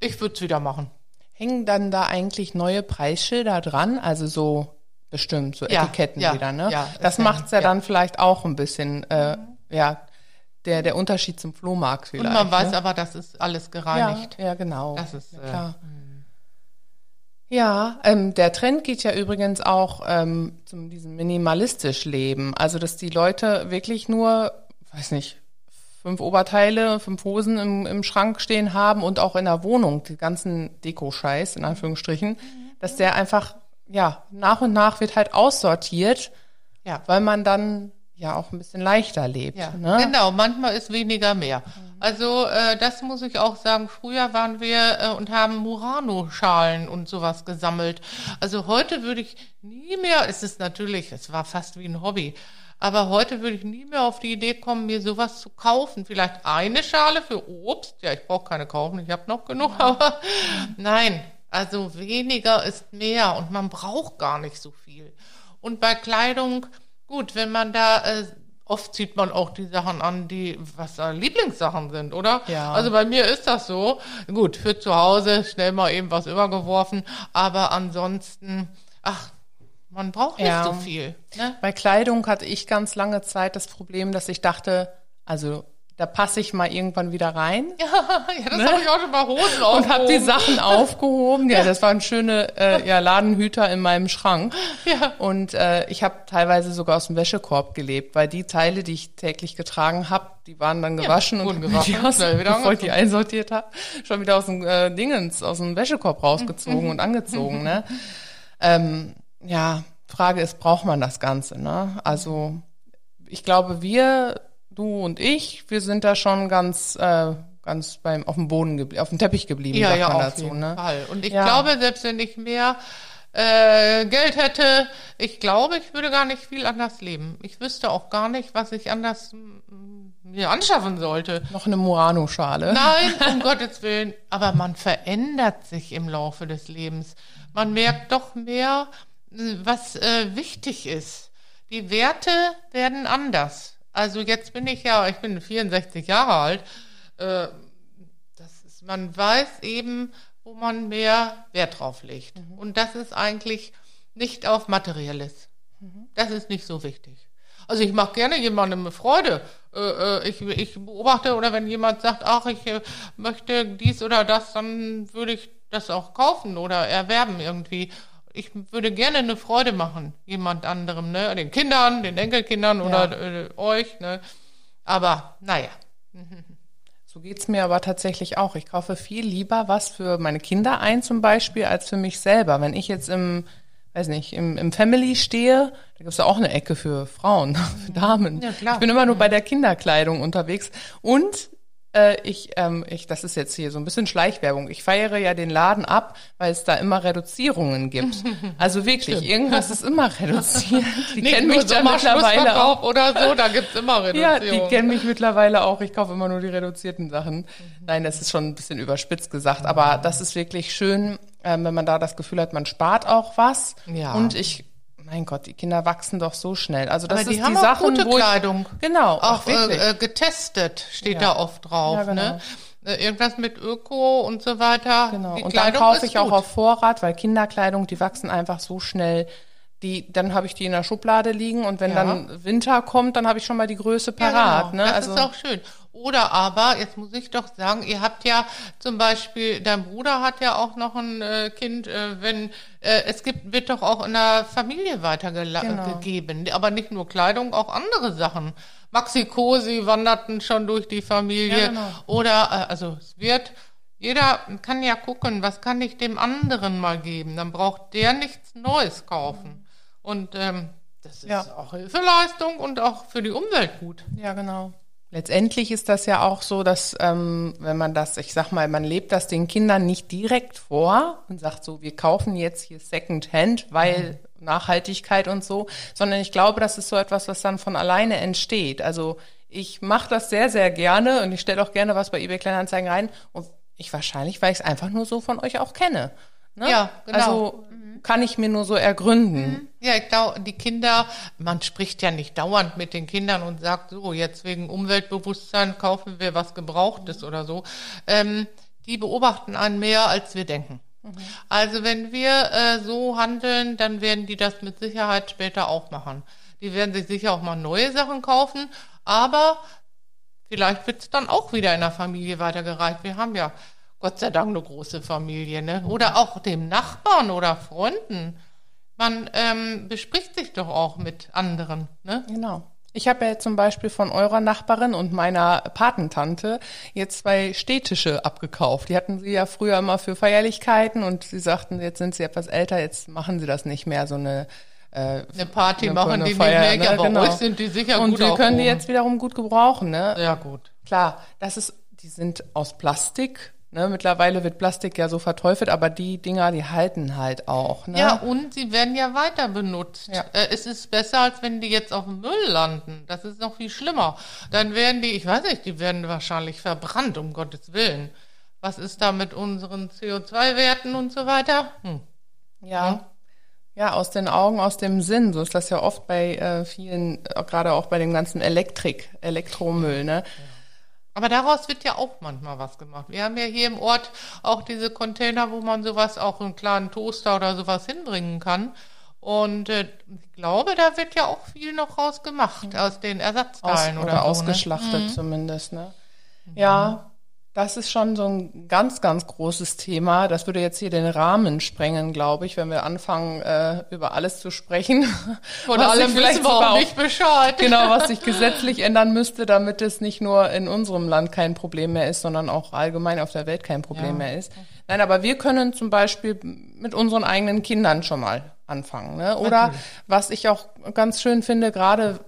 S3: Ich würde es wieder machen.
S2: Hängen dann da eigentlich neue Preisschilder dran? Also so bestimmt, so
S3: Ja,
S2: Etiketten
S3: ja,
S2: wieder, ne?
S3: ja,
S2: das
S3: ja-
S2: macht's ja, dann vielleicht auch ein bisschen, äh, ja, der, der Unterschied zum Flohmarkt vielleicht.
S3: Und man weiß
S2: ne?
S3: aber, das ist alles gereinigt.
S2: Ja, genau.
S3: Das ist,
S2: ja,
S3: äh,
S2: klar. Ja, ähm, der Trend geht ja übrigens auch ähm, zum diesem minimalistisch Leben. Also dass die Leute wirklich nur, weiß nicht, fünf Oberteile, fünf Hosen im, im Schrank stehen haben und auch in der Wohnung, die ganzen Deko-Scheiß, in Anführungsstrichen, dass der einfach, ja, nach und nach wird halt aussortiert,
S3: Ja.
S2: weil man dann ja auch ein bisschen leichter lebt.
S3: Ja,
S2: ne?
S3: genau. Manchmal ist weniger mehr. Also äh, das muss ich auch sagen. Früher waren wir äh, und haben Murano-Schalen und sowas gesammelt. Also heute würde ich nie mehr. Es ist natürlich, es war fast wie ein Hobby. Aber heute würde ich nie mehr auf die Idee kommen, mir sowas zu kaufen. Vielleicht eine Schale für Obst. Ja, ich brauche keine kaufen. Ich habe noch genug. Aber nein, also weniger ist mehr und man braucht gar nicht so viel. Und bei Kleidung, gut, wenn man da, äh, oft zieht man auch die Sachen an, die, was da Lieblingssachen sind, oder?
S2: Ja.
S3: Also bei mir ist das so. Gut, für zu Hause schnell mal eben was übergeworfen, aber ansonsten, ach, man braucht nicht
S2: Ja.
S3: so viel. Ne?
S2: Bei Kleidung hatte ich ganz lange Zeit das Problem, dass ich dachte, also da passe ich mal irgendwann wieder rein
S3: ja, das habe ich auch schon mal Hosen
S2: Ne? und habe die
S3: aufgehoben.
S2: Sachen aufgehoben. Ja, das waren schöne äh, ja, Ladenhüter in meinem Schrank.
S3: Ja.
S2: Und äh, ich habe teilweise sogar aus dem Wäschekorb gelebt, weil die Teile, die ich täglich getragen habe, die waren dann gewaschen und
S3: wurden
S2: hab mir die
S3: gewaschen,
S2: aus,
S3: schnell wieder
S2: bevor ich die einsortiert habe, schon wieder aus dem äh, Dingens, aus dem Wäschekorb rausgezogen und angezogen. Ne? Ähm, ja, Frage ist, braucht man das Ganze? Ne? Also ich glaube, wir, du und ich, wir sind da schon ganz, äh, ganz beim auf dem Boden geblieben, auf dem Teppich geblieben,
S3: Ja,
S2: sagt
S3: ja,
S2: man
S3: auf
S2: dazu.
S3: jeden
S2: Ne?
S3: Fall. Und ich
S2: Ja.
S3: glaube, selbst wenn ich mehr äh, Geld hätte, ich glaube, ich würde gar nicht viel anders leben. Ich wüsste auch gar nicht, was ich anders mir anschaffen sollte.
S2: Noch eine Murano-Schale.
S3: Nein, um Gottes Willen. Aber man verändert sich im Laufe des Lebens. Man merkt doch mehr, was äh, wichtig ist. Die Werte werden anders. Also jetzt bin ich ja, ich bin 64 Jahre alt. Äh, das ist, man weiß eben, wo man mehr Wert drauf legt. Und das ist eigentlich nicht auf Materielles. Das ist nicht so wichtig. Also ich mache gerne jemandem eine Freude. Äh, äh, ich, ich beobachte oder wenn jemand sagt, ach, ich möchte dies oder das, dann würde ich das auch kaufen oder erwerben irgendwie. Ich würde gerne eine Freude machen, jemand anderem, ne? Den Kindern, den Enkelkindern oder äh, euch, ne? Aber naja.
S2: So geht's mir aber tatsächlich auch. Ich kaufe viel lieber was für meine Kinder ein zum Beispiel, als für mich selber. Wenn ich jetzt im, weiß nicht, im, im Family stehe, da gibt's ja auch eine Ecke für Frauen, für Damen.
S3: Ja, klar.
S2: Ich bin immer nur bei der Kinderkleidung unterwegs. Und äh, ich, ähm, ich, das ist jetzt hier so ein bisschen Schleichwerbung. Ich feiere ja den Laden ab, weil es da immer Reduzierungen gibt. Also wirklich, irgendwas ist immer reduziert. Die kennen mich da mittlerweile auch.
S3: Oder so, da gibt's immer
S2: Ja,
S3: Reduzierung.
S2: die kennen mich mittlerweile auch. Ich kaufe immer nur die reduzierten Sachen. Nein, das ist schon ein bisschen überspitzt gesagt, aber das ist wirklich schön, ähm, wenn man da das Gefühl hat, man spart auch was.
S3: Ja.
S2: Und ich, mein Gott, die Kinder wachsen doch so schnell. Also das
S3: Aber
S2: ist
S3: die haben
S2: die
S3: auch
S2: Sachen,
S3: gute
S2: ich,
S3: Kleidung.
S2: Genau,
S3: auch
S2: auch
S3: äh, äh, getestet steht
S2: Ja.
S3: da oft drauf,
S2: Ja, genau.
S3: ne? Äh, Irgendwas mit Öko und so weiter.
S2: Genau.
S3: Die
S2: Und dann
S3: Kleidung
S2: kaufe
S3: ist
S2: ich auch
S3: gut.
S2: auf Vorrat, weil Kinderkleidung, die wachsen einfach so schnell. Die, dann habe ich die in der Schublade liegen und wenn
S3: Ja.
S2: dann Winter kommt, dann habe ich schon mal die Größe
S3: Ja,
S2: parat.
S3: genau.
S2: ne?
S3: Das
S2: also
S3: ist auch schön. Oder aber, jetzt muss ich doch sagen, ihr habt ja zum Beispiel, dein Bruder hat ja auch noch ein äh, Kind, äh, wenn äh, es gibt, wird doch auch in der Familie weitergegeben,
S2: Genau.
S3: gegeben. aber nicht nur Kleidung, auch andere Sachen. Maxi Cosi wanderten schon durch die Familie.
S2: Ja, genau.
S3: Oder äh, also es wird jeder kann ja gucken, was kann ich dem anderen mal geben. Dann braucht der nichts Neues kaufen. Und ähm, das ist
S2: Ja.
S3: auch Hilfeleistung und auch für die Umwelt gut.
S2: Ja, genau. Letztendlich ist das ja auch so, dass ähm, wenn man das, ich sag mal, man lebt das den Kindern nicht direkt vor und sagt so, wir kaufen jetzt hier Second Hand, weil Nachhaltigkeit und so, sondern ich glaube, das ist so etwas, was dann von alleine entsteht. Also ich mache das sehr, sehr gerne und ich stelle auch gerne was bei eBay Kleinanzeigen rein und ich wahrscheinlich, weil ich es einfach nur so von euch auch kenne. Ne?
S3: Ja, genau.
S2: Also kann ich mir nur so ergründen.
S3: Ja, ich glaube, die Kinder, man spricht ja nicht dauernd mit den Kindern und sagt so, jetzt wegen Umweltbewusstsein kaufen wir was Gebrauchtes oder so. Ähm, die beobachten einen mehr, als wir denken. Also wenn wir äh, so handeln, dann werden die das mit Sicherheit später auch machen. Die werden sich sicher auch mal neue Sachen kaufen, aber vielleicht wird es dann auch wieder in der Familie weitergereicht. Wir haben ja Gott sei Dank eine große Familie, ne? Oder auch dem Nachbarn oder Freunden. Man ähm, bespricht sich doch auch mit anderen, ne?
S2: Genau. Ich habe ja zum Beispiel von eurer Nachbarin und meiner Patentante jetzt zwei städtische abgekauft. Die hatten sie ja früher immer für Feierlichkeiten und sie sagten, jetzt sind sie etwas älter, jetzt machen sie das nicht mehr, so eine
S3: äh, eine Party eine, machen eine die Feier, nicht mehr,
S2: ne? aber
S3: genau. euch sind die sicher
S2: und
S3: gut
S2: Und wir können die jetzt wiederum gut gebrauchen, ne?
S3: Ja, gut.
S2: Klar, das ist, die sind aus Plastik, Ne, mittlerweile wird Plastik ja so verteufelt, aber die Dinger, die halten halt auch. Ne?
S3: Ja, und sie werden ja weiter benutzt. Ja. Äh, es ist besser, als wenn die jetzt auf dem Müll landen. Das ist noch viel schlimmer. Dann werden die, ich weiß nicht, die werden wahrscheinlich verbrannt, um Gottes Willen. Was ist da mit unseren CO2-Werten und so weiter? Hm.
S2: Ja. Hm? Ja, aus den Augen, aus dem Sinn. So ist das ja oft bei äh, vielen, äh, gerade auch bei dem ganzen Elektrik, Elektromüll, ne? Ja.
S3: Aber daraus wird ja auch manchmal was gemacht. Wir haben ja hier im Ort auch diese Container, wo man sowas, auch einen kleinen Toaster oder sowas hinbringen kann. Und äh, ich glaube, da wird ja auch viel noch raus gemacht aus den Ersatzteilen
S2: aus, oder,
S3: oder so,
S2: ne? ausgeschlachtet ne? zumindest. Ne? Ja, das ist schon so ein ganz, ganz großes Thema. Das würde jetzt hier den Rahmen sprengen, glaube ich, wenn wir anfangen, äh, über alles zu sprechen.
S3: Oder alle vielleicht auch nicht Bescheid.
S2: Genau, was sich gesetzlich ändern müsste, damit es nicht nur in unserem Land kein Problem mehr ist, sondern auch allgemein auf der Welt kein Problem ja. mehr ist. Nein, aber wir können zum Beispiel mit unseren eigenen Kindern schon mal anfangen. Ne? Oder Natürlich. was ich auch ganz schön finde, gerade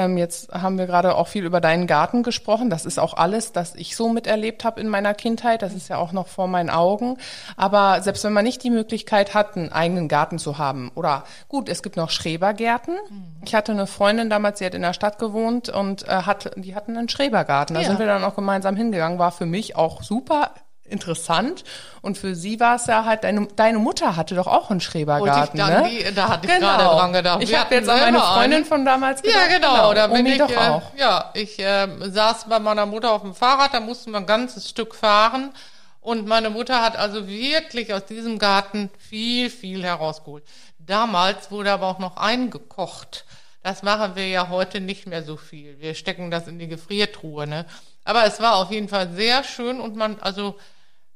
S2: ähm, jetzt haben wir gerade auch viel über deinen Garten gesprochen. Das ist auch alles, das ich so miterlebt habe in meiner Kindheit. Das ist ja auch noch vor meinen Augen. Aber selbst wenn man nicht die Möglichkeit hat, einen eigenen Garten zu haben, oder gut, es gibt noch Schrebergärten. Mhm. Ich hatte eine Freundin damals, die hat in der Stadt gewohnt und äh, hat, die hatten einen Schrebergarten. Da ja. sind wir dann auch gemeinsam hingegangen. War für mich auch super interessant. Und für sie war es ja halt, deine, deine Mutter hatte doch auch einen Schrebergarten,
S3: dann,
S2: ne?
S3: Die, da hatte ich genau. gerade dran gedacht.
S2: Ich habe jetzt an meine Freundin einen. von damals gedacht.
S3: Ja, genau. genau. Da bin ich,
S2: doch äh, auch.
S3: Ja, ich äh, saß bei meiner Mutter auf dem Fahrrad, da mussten wir ein ganzes Stück fahren. Und meine Mutter hat also wirklich aus diesem Garten viel, viel herausgeholt. Damals wurde aber auch noch eingekocht. Das machen wir ja heute nicht mehr so viel. Wir stecken das in die Gefriertruhe, ne? Aber es war auf jeden Fall sehr schön und man, also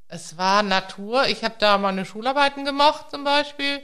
S3: es war Natur. Ich habe da meine Schularbeiten gemacht zum Beispiel.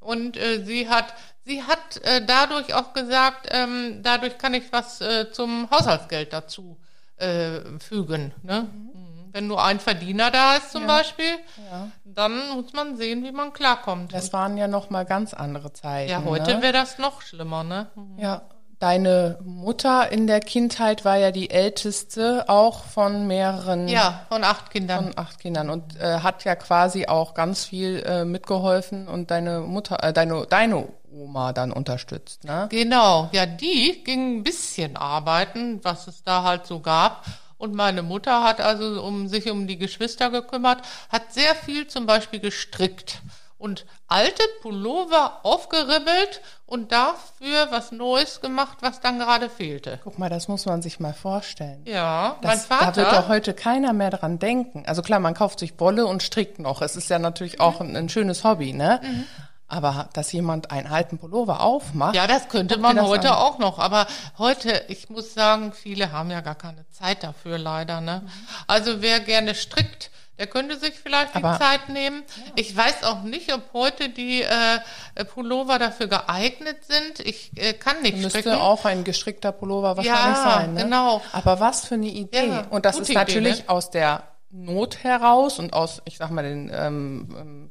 S3: Und äh, sie hat, sie hat äh, dadurch auch gesagt, ähm, dadurch kann ich was äh, zum Haushaltsgeld dazu äh, fügen. Ne? Mhm. Wenn nur ein Verdiener da ist zum ja. Beispiel, ja. dann muss man sehen, wie man klarkommt.
S2: Das waren ja noch mal ganz andere Zeiten.
S3: Ja, heute
S2: ne?
S3: wäre das noch schlimmer, ne?
S2: Mhm. Ja, Deine Mutter in der Kindheit war ja die älteste auch von mehreren.
S3: Ja, von acht Kindern.
S2: Von acht Kindern und äh, hat ja quasi auch ganz viel äh, mitgeholfen und deine Mutter, äh, deine, deine Oma dann unterstützt, ne?
S3: Genau, ja, die ging ein bisschen arbeiten, was es da halt so gab. Und meine Mutter hat also um sich um die Geschwister gekümmert, hat sehr viel zum Beispiel gestrickt und alte Pullover aufgeribbelt und dafür was Neues gemacht, was dann gerade fehlte.
S2: Guck mal, das muss man sich mal vorstellen.
S3: Ja,
S2: das, mein Vater. Da wird ja heute keiner mehr dran denken. Also klar, man kauft sich Wolle und strickt noch. Es ist ja natürlich auch ein, ein schönes Hobby, ne? Mhm. Aber dass jemand einen alten Pullover aufmacht.
S3: Ja, das könnte man heute an. auch noch. Aber heute, ich muss sagen, viele haben ja gar keine Zeit dafür, leider. Ne? Mhm. Also wer gerne strickt, der könnte sich vielleicht Aber, die Zeit nehmen. Ja. Ich weiß auch nicht, ob heute die äh, Pullover dafür geeignet sind. Ich äh, kann nicht
S2: Müsste
S3: stricken.
S2: auch ein gestrickter Pullover wahrscheinlich
S3: ja,
S2: sein. Ne?
S3: genau.
S2: Aber was für eine Idee. Ja, und das ist natürlich Idee, ne? aus der Not heraus und aus, ich sag mal, den ähm, ähm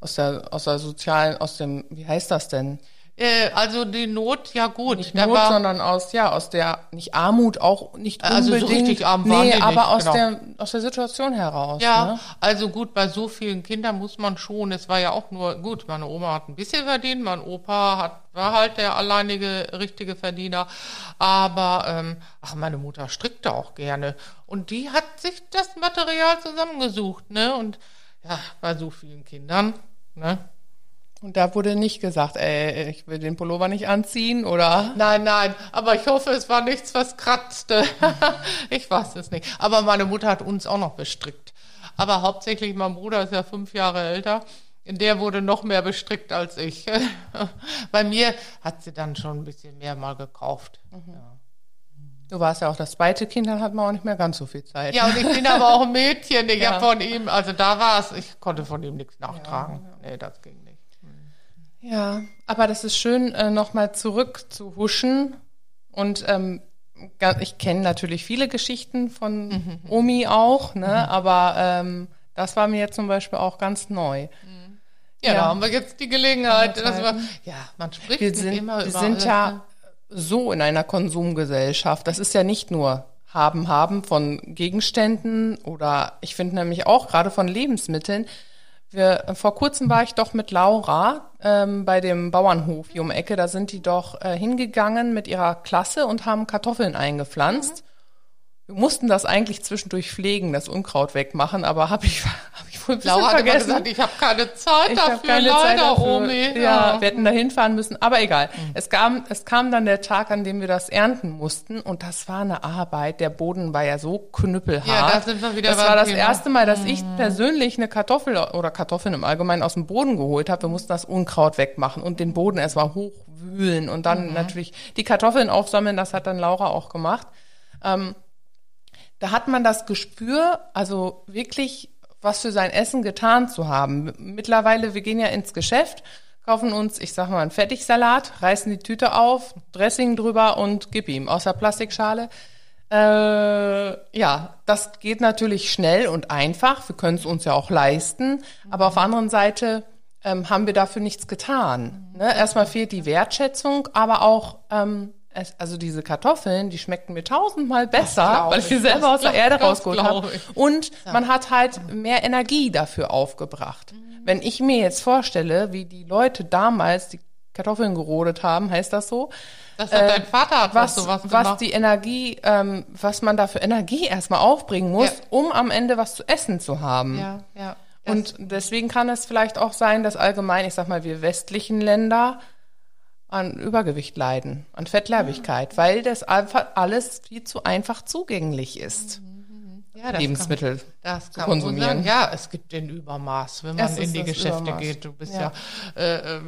S2: aus der aus der sozialen, aus dem, wie heißt das denn?
S3: Äh, also die Not, ja gut.
S2: Nicht Not, war, sondern aus, ja, aus der, nicht Armut, auch nicht
S3: also
S2: unbedingt.
S3: Also so richtig arm waren
S2: Nee, aber
S3: nicht,
S2: aus
S3: genau.
S2: der, aus der Situation heraus.
S3: Ja,
S2: ne?
S3: also gut, bei so vielen Kindern muss man schon, es war ja auch nur, gut, meine Oma hat ein bisschen verdient, mein Opa hat, war halt der alleinige richtige Verdiener, aber, ähm, ach, meine Mutter strickte auch gerne und die hat sich das Material zusammengesucht, ne, und ja, bei so vielen Kindern, ne,
S2: und da wurde nicht gesagt, ey, ich will den Pullover nicht anziehen oder?
S3: Nein, nein, aber ich hoffe, es war nichts, was kratzte. ich weiß es nicht. Aber meine Mutter hat uns auch noch bestrickt. Aber hauptsächlich, mein Bruder ist ja fünf Jahre älter. Der wurde noch mehr bestrickt als ich. Bei mir hat sie dann schon ein bisschen mehr mal gekauft. Mhm. Ja.
S2: Du warst ja auch das zweite Kind, dann hat man auch nicht mehr ganz so viel Zeit.
S3: Ja, und ich bin aber auch ein Mädchen. Ich
S2: Ja.
S3: habe von ihm, also da war es, ich konnte von ihm nichts nachtragen. Nee, das ging nicht.
S2: Ja, aber das ist schön, äh, nochmal zurück zu huschen. Und ähm, ich kenne natürlich viele Geschichten von Omi auch, ne? aber ähm, das war mir jetzt zum Beispiel auch ganz neu.
S3: Ja,
S2: Ja.
S3: da haben wir jetzt die Gelegenheit. Dass wir, ja, man spricht
S2: Wir sind,
S3: immer
S2: wir
S3: über
S2: sind
S3: alles,
S2: ja
S3: ne?
S2: so in einer Konsumgesellschaft. Das ist ja nicht nur haben, haben von Gegenständen oder ich finde nämlich auch gerade von Lebensmitteln. Wir, vor kurzem war ich doch mit Laura ähm, bei dem Bauernhof hier um Ecke. Da sind die doch äh, hingegangen mit ihrer Klasse und haben Kartoffeln eingepflanzt. Wir mussten das eigentlich zwischendurch pflegen, das Unkraut wegmachen, aber habe ich, hab ich wohl ein bisschen
S3: Laura
S2: vergessen.
S3: gesagt, ich habe keine Zeit
S2: Ich
S3: dafür,
S2: keine
S3: leider,
S2: Zeit dafür.
S3: Omi.
S2: Ja, wir hätten da hinfahren müssen, aber egal. Es, kam, es kam dann der Tag, an dem wir das ernten mussten und das war eine Arbeit. Der Boden war ja so knüppelhart.
S3: Ja, da sind wir wieder
S2: Das war das
S3: Thema.
S2: erste Mal, dass ich persönlich eine Kartoffel oder Kartoffeln im Allgemeinen aus dem Boden geholt habe. Wir mussten das Unkraut wegmachen und den Boden erstmal hochwühlen und dann natürlich die Kartoffeln aufsammeln. Das hat dann Laura auch gemacht. Ähm, da hat man das Gespür, also wirklich was für sein Essen getan zu haben. Mittlerweile, wir gehen ja ins Geschäft, kaufen uns, ich sag mal, einen Fertigsalat, reißen die Tüte auf, Dressing drüber und gib ihm aus der Plastikschale. Äh, ja, das geht natürlich schnell und einfach. Wir können es uns ja auch leisten. Aber auf der anderen Seite ähm, haben wir dafür nichts getan. Ne? Erstmal fehlt die Wertschätzung, aber auch ähm, also diese Kartoffeln, die schmeckten mir tausendmal besser, weil ich sie selber aus der Erde rausgeholt habe. Und man hat halt mehr Energie dafür aufgebracht. Wenn ich mir jetzt vorstelle, wie die Leute damals die Kartoffeln gerodet haben, heißt das so?
S3: Das hat dein Vater hat
S2: Äh, was,
S3: was, sowas
S2: was
S3: gemacht.
S2: die Energie, ähm, was man da für Energie erstmal aufbringen muss,
S3: Ja.
S2: um am Ende was zu essen zu haben.
S3: ja, ja.
S2: Und deswegen kann es vielleicht auch sein, dass allgemein, ich sag mal, wir westlichen Länder an Übergewicht leiden, an Fettleibigkeit, weil das einfach alles viel zu einfach zugänglich ist.
S3: ja, das
S2: Lebensmittel
S3: Kann, das
S2: zu konsumieren.
S3: Ja, es gibt den Übermaß, wenn man
S2: Es
S3: in die Geschäfte
S2: Übermaß.
S3: geht. Du bist
S2: Ja.
S3: ja, äh, äh,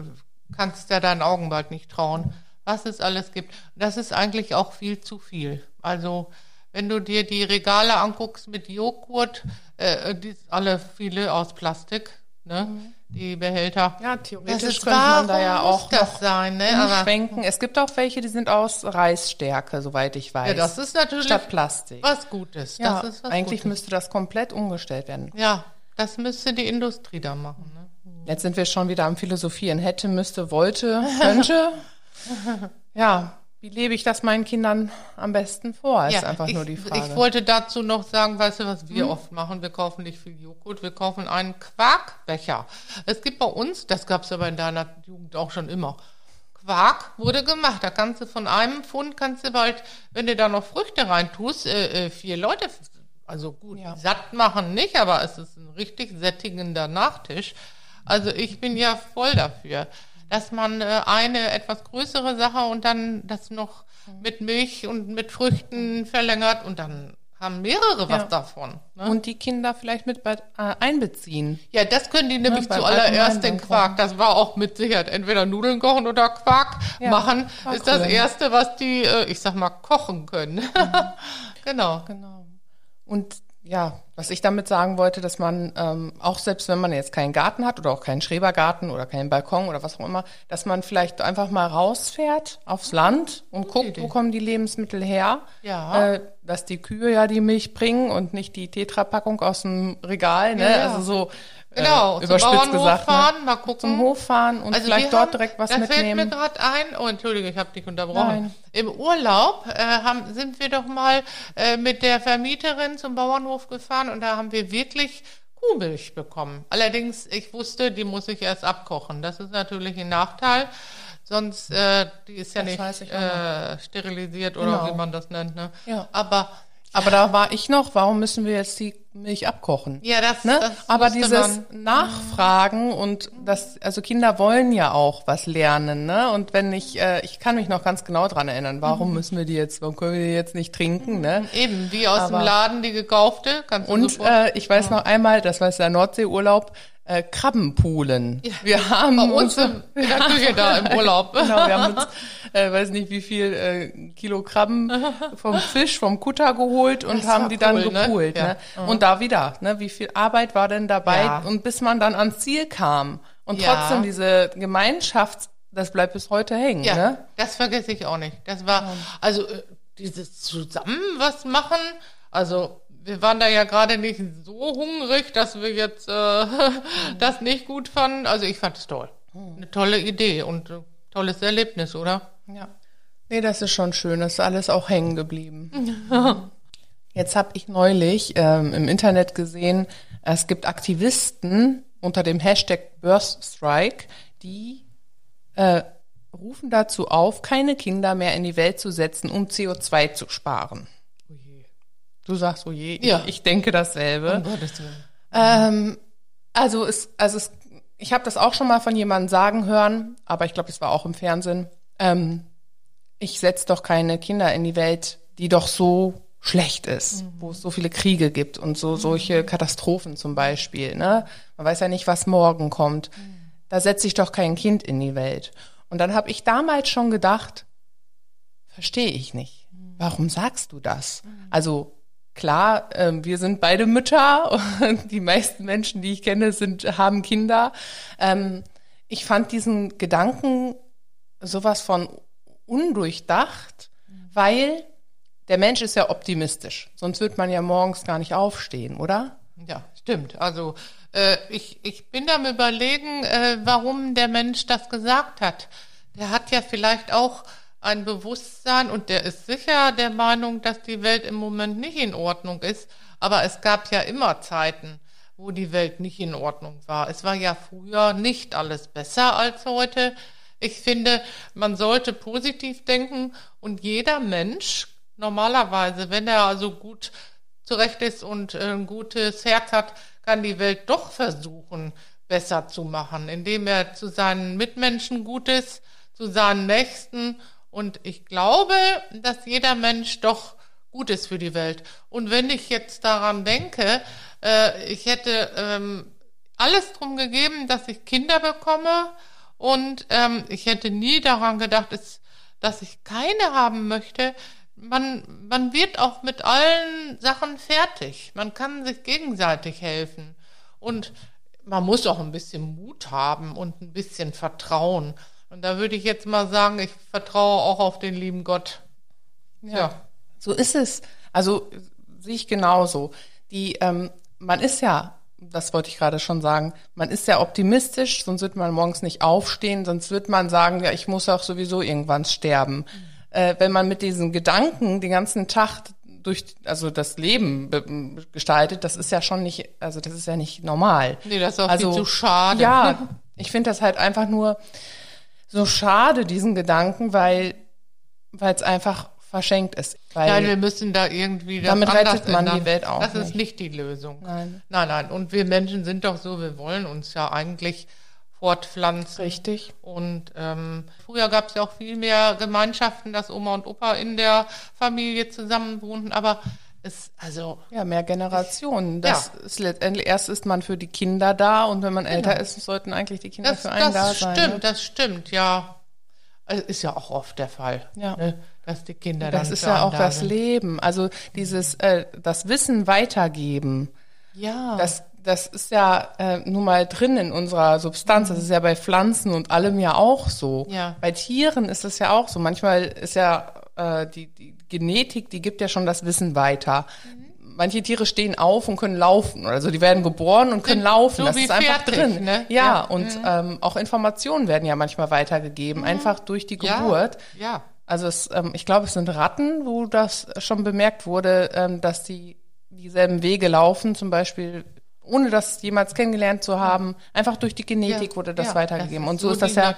S3: kannst ja deinen Augen bald nicht trauen, was es alles gibt. Das ist eigentlich auch viel zu viel. Also wenn du dir die Regale anguckst mit Joghurt, äh, die sind alle viele aus Plastik, ne? Die Behälter.
S2: Ja, theoretisch könnte man da ja auch
S3: das
S2: noch
S3: sein, ne?
S2: Umschwenken. Es gibt auch welche, die sind aus Reisstärke, soweit ich weiß.
S3: ja, das ist natürlich
S2: statt Plastik.
S3: was Gutes.
S2: ja,
S3: was
S2: eigentlich
S3: Gutes.
S2: müsste das komplett umgestellt werden.
S3: Ja, das müsste die Industrie da machen. Ne?
S2: Jetzt sind wir schon wieder am Philosophieren. Hätte, müsste, wollte, könnte. ja, wie lebe ich das meinen Kindern am besten vor, ist einfach
S3: ich,
S2: nur die Frage.
S3: Ich wollte dazu noch sagen, weißt du, was wir
S2: Hm?
S3: oft machen? Wir kaufen nicht viel Joghurt, wir kaufen einen Quarkbecher. Es gibt bei uns, das gab es aber in deiner Jugend auch schon immer, Quark wurde gemacht. Da kannst du von einem Pfund, kannst du bald, wenn du da noch Früchte reintust, äh, äh, vier Leute, also gut,
S2: Ja.
S3: satt machen nicht, aber es ist ein richtig sättigender Nachtisch. Also ich bin ja voll dafür, dass man äh, eine etwas größere Sache und dann das noch mit Milch und mit Früchten verlängert und dann haben mehrere was
S2: Ja.
S3: davon. Ne?
S2: Und die Kinder vielleicht mit bei, äh, einbeziehen.
S3: Ja, das können die nämlich
S2: beim
S3: zuallererst den. Quark. Das war auch mit Sicherheit entweder Nudeln kochen oder Quark
S2: Ja,
S3: machen.
S2: Quark
S3: ist das erste, was die, äh, ich sag mal, kochen können. genau.
S2: Genau. Und ja, was ich damit sagen wollte, dass man ähm, auch selbst wenn man jetzt keinen Garten hat oder auch keinen Schrebergarten oder keinen Balkon oder was auch immer, dass man vielleicht einfach mal rausfährt aufs Land und guckt,
S3: Idee.
S2: wo kommen die Lebensmittel her.
S3: Ja.
S2: Äh, dass die Kühe ja die Milch bringen und nicht die Tetra-Packung aus dem Regal, ne?
S3: Ja, ja.
S2: Also so
S3: Genau,
S2: äh,
S3: zum
S2: überspitzt
S3: Bauernhof
S2: gesagt.
S3: fahren,
S2: ne?
S3: mal gucken.
S2: Zum Hof fahren und
S3: Also
S2: vielleicht dort
S3: haben,
S2: direkt was
S3: da
S2: mitnehmen.
S3: fällt mir gerade ein, oh Entschuldige, ich habe dich unterbrochen.
S2: Nein.
S3: Im Urlaub äh, haben, sind wir doch mal äh, mit der Vermieterin zum Bauernhof gefahren und da haben wir wirklich Kuhmilch bekommen. Allerdings, ich wusste, die muss ich erst abkochen. Das ist natürlich ein Nachteil. Sonst, äh, die ist ja
S2: Das
S3: nicht äh, sterilisiert oder
S2: Genau.
S3: wie man das nennt. Ne?
S2: Ja.
S3: Aber
S2: Aber da war ich noch, warum müssen wir jetzt die Milch abkochen?
S3: ja, das,
S2: Ne?
S3: das
S2: Aber dieses
S3: man.
S2: Nachfragen und das, also Kinder wollen ja auch was lernen, ne? Und wenn ich, äh, ich kann mich noch ganz genau dran erinnern, warum müssen wir die jetzt, warum können wir die jetzt nicht trinken, ne?
S3: Eben, wie aus
S2: Aber-
S3: dem Laden die gekaufte. Du
S2: Und äh, ich weiß noch einmal, das war jetzt der Nordseeurlaub, äh, Krabbenpoolen. Wir haben
S3: Bei uns
S2: uns,
S3: in der Küche da im Urlaub.
S2: genau, wir haben uns, äh, weiß nicht wie viel äh, Kilo Krabben vom Fisch, vom Kutter geholt und
S3: Das
S2: haben die dann
S3: cool, ne?
S2: gepoolt.
S3: Ja.
S2: Ne? Und da wieder, ne? wie viel Arbeit war denn dabei?
S3: Ja.
S2: Und bis man dann ans Ziel kam und
S3: Ja.
S2: trotzdem diese Gemeinschaft, das bleibt bis heute hängen.
S3: Ja,
S2: Ne?
S3: das vergesse ich auch nicht. Das war, also äh, dieses zusammen was machen, also wir waren da ja gerade nicht so hungrig, dass wir jetzt äh, das nicht gut fanden. Also ich fand es toll. Eine tolle Idee und äh, tolles Erlebnis, oder?
S2: Ja. Nee, das ist schon schön. Das ist alles auch hängen geblieben. Jetzt habe ich neulich ähm, im Internet gesehen, es gibt Aktivisten unter dem Hashtag Birth Strike, die äh, rufen dazu auf, keine Kinder mehr in die Welt zu setzen, um CO2 zu sparen. Du sagst, oh je,
S3: Ja.
S2: ich, ich denke dasselbe.
S3: Um Gottes Willen.
S2: Ähm, also es, also es, ich habe das auch schon mal von jemandem sagen hören, aber ich glaube, es war auch im Fernsehen. Ähm, ich setze doch keine Kinder in die Welt, die doch so schlecht ist, wo es so viele Kriege gibt und so solche Katastrophen zum Beispiel. Ne? Man weiß ja nicht, was morgen kommt. Da setze ich doch kein Kind in die Welt. Und dann habe ich damals schon gedacht, verstehe ich nicht. Warum sagst du das? Also klar, ähm, wir sind beide Mütter und die meisten Menschen, die ich kenne, sind haben Kinder. Ähm, ich fand diesen Gedanken sowas von undurchdacht, weil der Mensch ist ja optimistisch. Sonst wird man ja morgens gar nicht aufstehen, oder?
S3: Ja, stimmt. Also äh, ich, ich bin am überlegen, äh, warum der Mensch das gesagt hat. Der hat ja vielleicht auch ein Bewusstsein und der ist sicher der Meinung, dass die Welt im Moment nicht in Ordnung ist. Aber es gab ja immer Zeiten, wo die Welt nicht in Ordnung war. Es war ja früher nicht alles besser als heute. Ich finde, man sollte positiv denken und jeder Mensch normalerweise, wenn er also gut zurecht ist und äh, ein gutes Herz hat, kann die Welt doch versuchen, besser zu machen, indem er zu seinen Mitmenschen gut ist, zu seinen Nächsten. Und ich glaube, dass jeder Mensch doch gut ist für die Welt. Und wenn ich jetzt daran denke, äh, ich hätte ähm, alles drum gegeben, dass ich Kinder bekomme und ähm, ich hätte nie daran gedacht, dass, dass ich keine haben möchte. Man, man wird auch mit allen Sachen fertig. Man kann sich gegenseitig helfen. Und man muss auch ein bisschen Mut haben und ein bisschen Vertrauen. Und da würde ich jetzt mal sagen, ich vertraue auch auf den lieben Gott. Ja.
S2: So ist es. Also sehe ich genauso. Die, ähm, man ist ja, das wollte ich gerade schon sagen, man ist ja optimistisch, sonst wird man morgens nicht aufstehen, sonst wird man sagen, ja, ich muss auch sowieso irgendwann sterben. Äh, wenn man mit diesen Gedanken den ganzen Tag durch, also das Leben be- gestaltet, das ist ja schon nicht, also das ist ja nicht normal.
S3: Nee, das ist auch
S2: also,
S3: viel zu schade.
S2: Ja, ich finde das halt einfach nur so schade, diesen Gedanken, weil weil es einfach verschenkt ist. Weil
S3: Nein, wir müssen da irgendwie das
S2: Damit rettet man die
S3: ändern.
S2: Welt auch
S3: Das ist
S2: nicht.
S3: nicht die Lösung.
S2: Nein.
S3: Nein, nein. Und wir Menschen sind doch so, wir wollen uns ja eigentlich fortpflanzen.
S2: Richtig.
S3: Und ähm, früher gab es ja auch viel mehr Gemeinschaften, dass Oma und Opa in der Familie zusammen wohnten. Aber es, also,
S2: Ja, mehr Generationen. Das ist letztendlich, erst ist man für die Kinder da und wenn man älter ist, sollten eigentlich die Kinder
S3: das,
S2: für einen da
S3: das
S2: sein.
S3: stimmt,
S2: ne?
S3: das stimmt, ja. Also, ist ja auch oft der Fall,
S2: Ja.
S3: ne? dass die Kinder
S2: Das ist ja auch
S3: da
S2: das
S3: sind.
S2: Leben. Also dieses, äh, das Wissen weitergeben.
S3: Ja.
S2: Das, das ist ja äh, nun mal drin in unserer Substanz. Das ist ja bei Pflanzen und allem ja auch so.
S3: Ja.
S2: Bei Tieren ist es ja auch so. Manchmal ist ja äh, die, die Genetik, die gibt ja schon das Wissen weiter. Manche Tiere stehen auf und können laufen. Also die werden geboren und können
S3: Sind
S2: laufen.
S3: so
S2: das ist einfach
S3: fertig,
S2: drin.
S3: ne?
S2: Ja,
S3: Ja.
S2: und ähm, auch Informationen werden ja manchmal weitergegeben, einfach durch die
S3: ja.
S2: Geburt.
S3: Ja.
S2: Also es, ähm, ich glaube, es sind Ratten, wo das schon bemerkt wurde, ähm, dass die dieselben Wege laufen, zum Beispiel ohne das jemals kennengelernt zu haben. Einfach durch die Genetik
S3: Ja,
S2: wurde das
S3: ja,
S2: weitergegeben.
S3: das
S2: Und so
S3: so
S2: ist das ja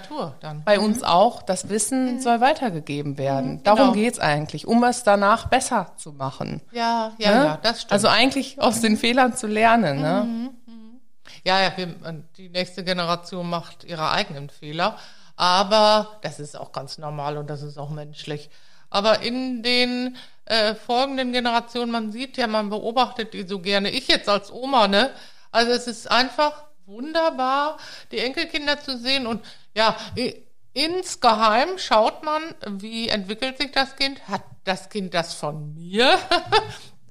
S2: bei uns auch. Das Wissen soll weitergegeben werden. Darum
S3: genau.
S2: geht's eigentlich, um es danach besser zu machen.
S3: Ja, ja,
S2: ne?
S3: ja, das stimmt.
S2: Also eigentlich aus den Fehlern zu lernen. Ne?
S3: Ja, ja, wir, die nächste Generation macht ihre eigenen Fehler, aber das ist auch ganz normal und das ist auch menschlich. Aber in den äh, folgenden Generationen, man sieht ja, man beobachtet die so gerne. Ich jetzt als Oma, ne? Also es ist einfach wunderbar, die Enkelkinder zu sehen. Und ja, insgeheim schaut man, wie entwickelt sich das Kind. Hat das Kind das von mir?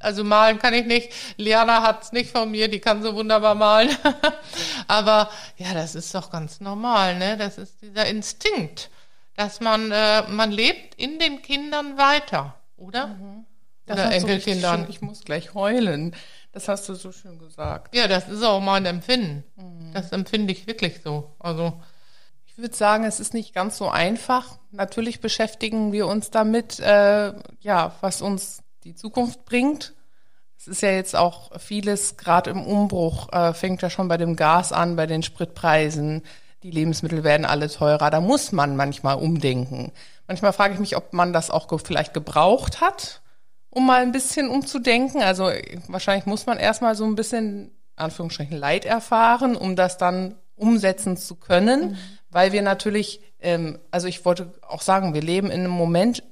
S3: Also malen kann ich nicht. Liana hat's nicht von mir, die kann so wunderbar malen. Aber ja, das ist doch ganz normal, ne? Das ist dieser Instinkt, dass man äh, man lebt in den Kindern weiter, oder? Mhm.
S2: Oder Enkelkindern. ich muss gleich heulen. Das hast du so schön gesagt.
S3: Ja, das ist auch mein Empfinden. Mhm. Das empfinde ich wirklich so. Also
S2: ich würde sagen, es ist nicht ganz so einfach. Natürlich beschäftigen wir uns damit, äh, ja, was uns die Zukunft bringt. Es ist ja jetzt auch vieles, gerade im Umbruch, äh, fängt ja schon bei dem Gas an, bei den Spritpreisen. Die Lebensmittel werden alle teurer. Da muss man manchmal umdenken. Manchmal frage ich mich, ob man das auch vielleicht gebraucht hat, um mal ein bisschen umzudenken. Also wahrscheinlich muss man erstmal so ein bisschen, Anführungsstrichen, Leid erfahren, um das dann umsetzen zu können, mhm. weil wir natürlich, ähm, also ich wollte auch sagen, wir leben in einem Moment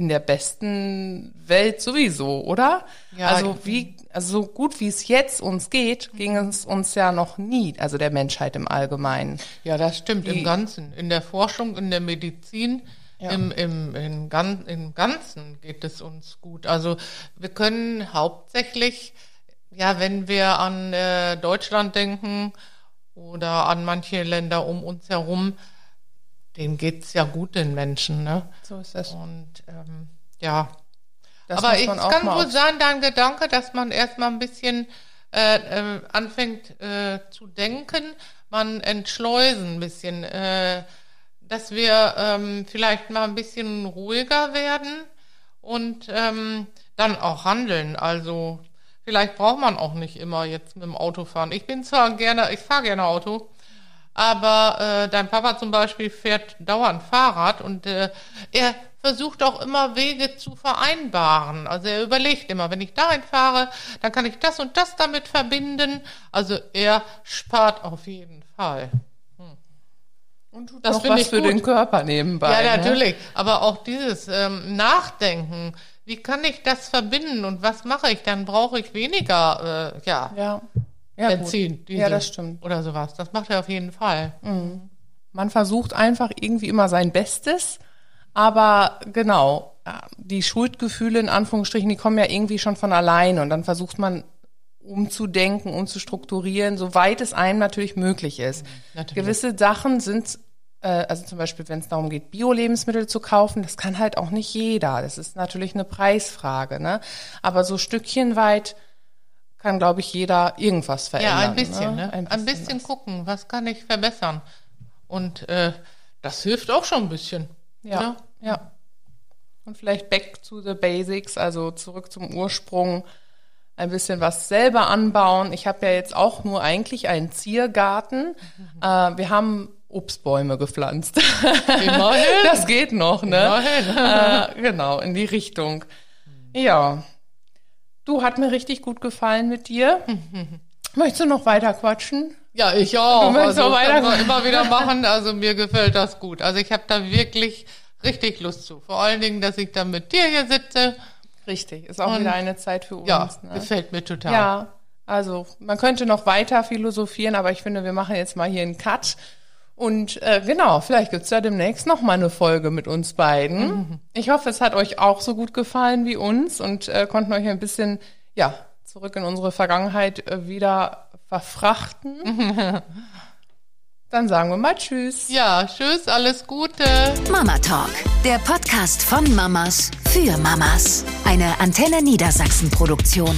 S2: in der besten Welt sowieso, oder? Ja, also wie, also so gut wie es jetzt uns geht, ging es uns ja noch nie, also der Menschheit im Allgemeinen.
S3: Ja, das stimmt Die, im Ganzen. In der Forschung, in der Medizin, ja. im, im, im, Gan im Ganzen geht es uns gut. Also wir können hauptsächlich, ja, wenn wir an äh, Deutschland denken oder an manche Länder um uns herum, denen geht's ja gut, den Menschen, ne?
S2: So ist es.
S3: Und ähm, ja. Das Aber es kann wohl sein, dein Gedanke, dass man erstmal ein bisschen äh, äh, anfängt äh, zu denken, man entschleusen ein bisschen, äh, dass wir ähm, vielleicht mal ein bisschen ruhiger werden und ähm, dann auch handeln. Also vielleicht braucht man auch nicht immer jetzt mit dem Auto fahren. Ich bin zwar gerne, ich fahre gerne Auto, aber äh, dein Papa zum Beispiel fährt dauernd Fahrrad und äh, er versucht auch immer Wege zu vereinbaren. Also er überlegt immer, wenn ich dahin fahre, dann kann ich das und das damit verbinden. Also er spart auf jeden Fall.
S2: Hm. Und tut das finde ich für gut. den Körper nebenbei.
S3: Ja, ne? natürlich. Ne? Aber auch dieses ähm, Nachdenken. Wie kann ich das verbinden und was mache ich? Dann brauche ich weniger, äh, ja.
S2: Ja
S3: ja, Benzin,
S2: Diesel ja, das stimmt.
S3: oder sowas. Das macht er auf jeden Fall.
S2: Mhm. Man versucht einfach irgendwie immer sein Bestes, aber genau, die Schuldgefühle in Anführungsstrichen, die kommen ja irgendwie schon von alleine und dann versucht man umzudenken, umzustrukturieren, soweit es einem natürlich möglich ist. Mhm, natürlich. Gewisse Sachen sind äh, also zum Beispiel, wenn es darum geht, Bio-Lebensmittel zu kaufen, das kann halt auch nicht jeder. Das ist natürlich eine Preisfrage, ne? Aber so stückchenweit kann, glaube ich, jeder irgendwas verändern.
S3: Ja, ein bisschen, ne? ne? Ein bisschen, ein bisschen gucken, was kann ich verbessern. Und äh, das hilft auch schon ein bisschen.
S2: Ja, ne? ja. Und vielleicht back to the basics, also zurück zum Ursprung, ein bisschen was selber anbauen. Ich habe ja jetzt auch nur eigentlich einen Ziergarten. Mhm. Äh, wir haben Obstbäume gepflanzt. Immerhin. Das geht noch, ne? Immerhin. Äh, genau, in die Richtung. Ja, Du, hat mir richtig gut gefallen mit dir. Möchtest du noch weiter quatschen?
S3: Ja, ich auch. Du also, auch weiter wir immer wieder machen. Also mir gefällt das gut. Also ich habe da wirklich richtig Lust zu. Vor allen Dingen, dass ich dann mit dir hier sitze.
S2: Richtig, ist auch Und, wieder eine Zeit für uns.
S3: Ja, ne? gefällt mir total.
S2: Ja, also man könnte noch weiter philosophieren, aber ich finde, wir machen jetzt mal hier einen Cut. Und äh, genau, vielleicht gibt's ja demnächst noch mal eine Folge mit uns beiden. Mhm. Ich hoffe, es hat euch auch so gut gefallen wie uns und äh, konnten euch ein bisschen ja zurück in unsere Vergangenheit äh, wieder verfrachten. Dann sagen wir mal Tschüss.
S3: Ja, Tschüss, alles Gute.
S1: Mama Talk, der Podcast von Mamas für Mamas. Eine Antenne Niedersachsen Produktion.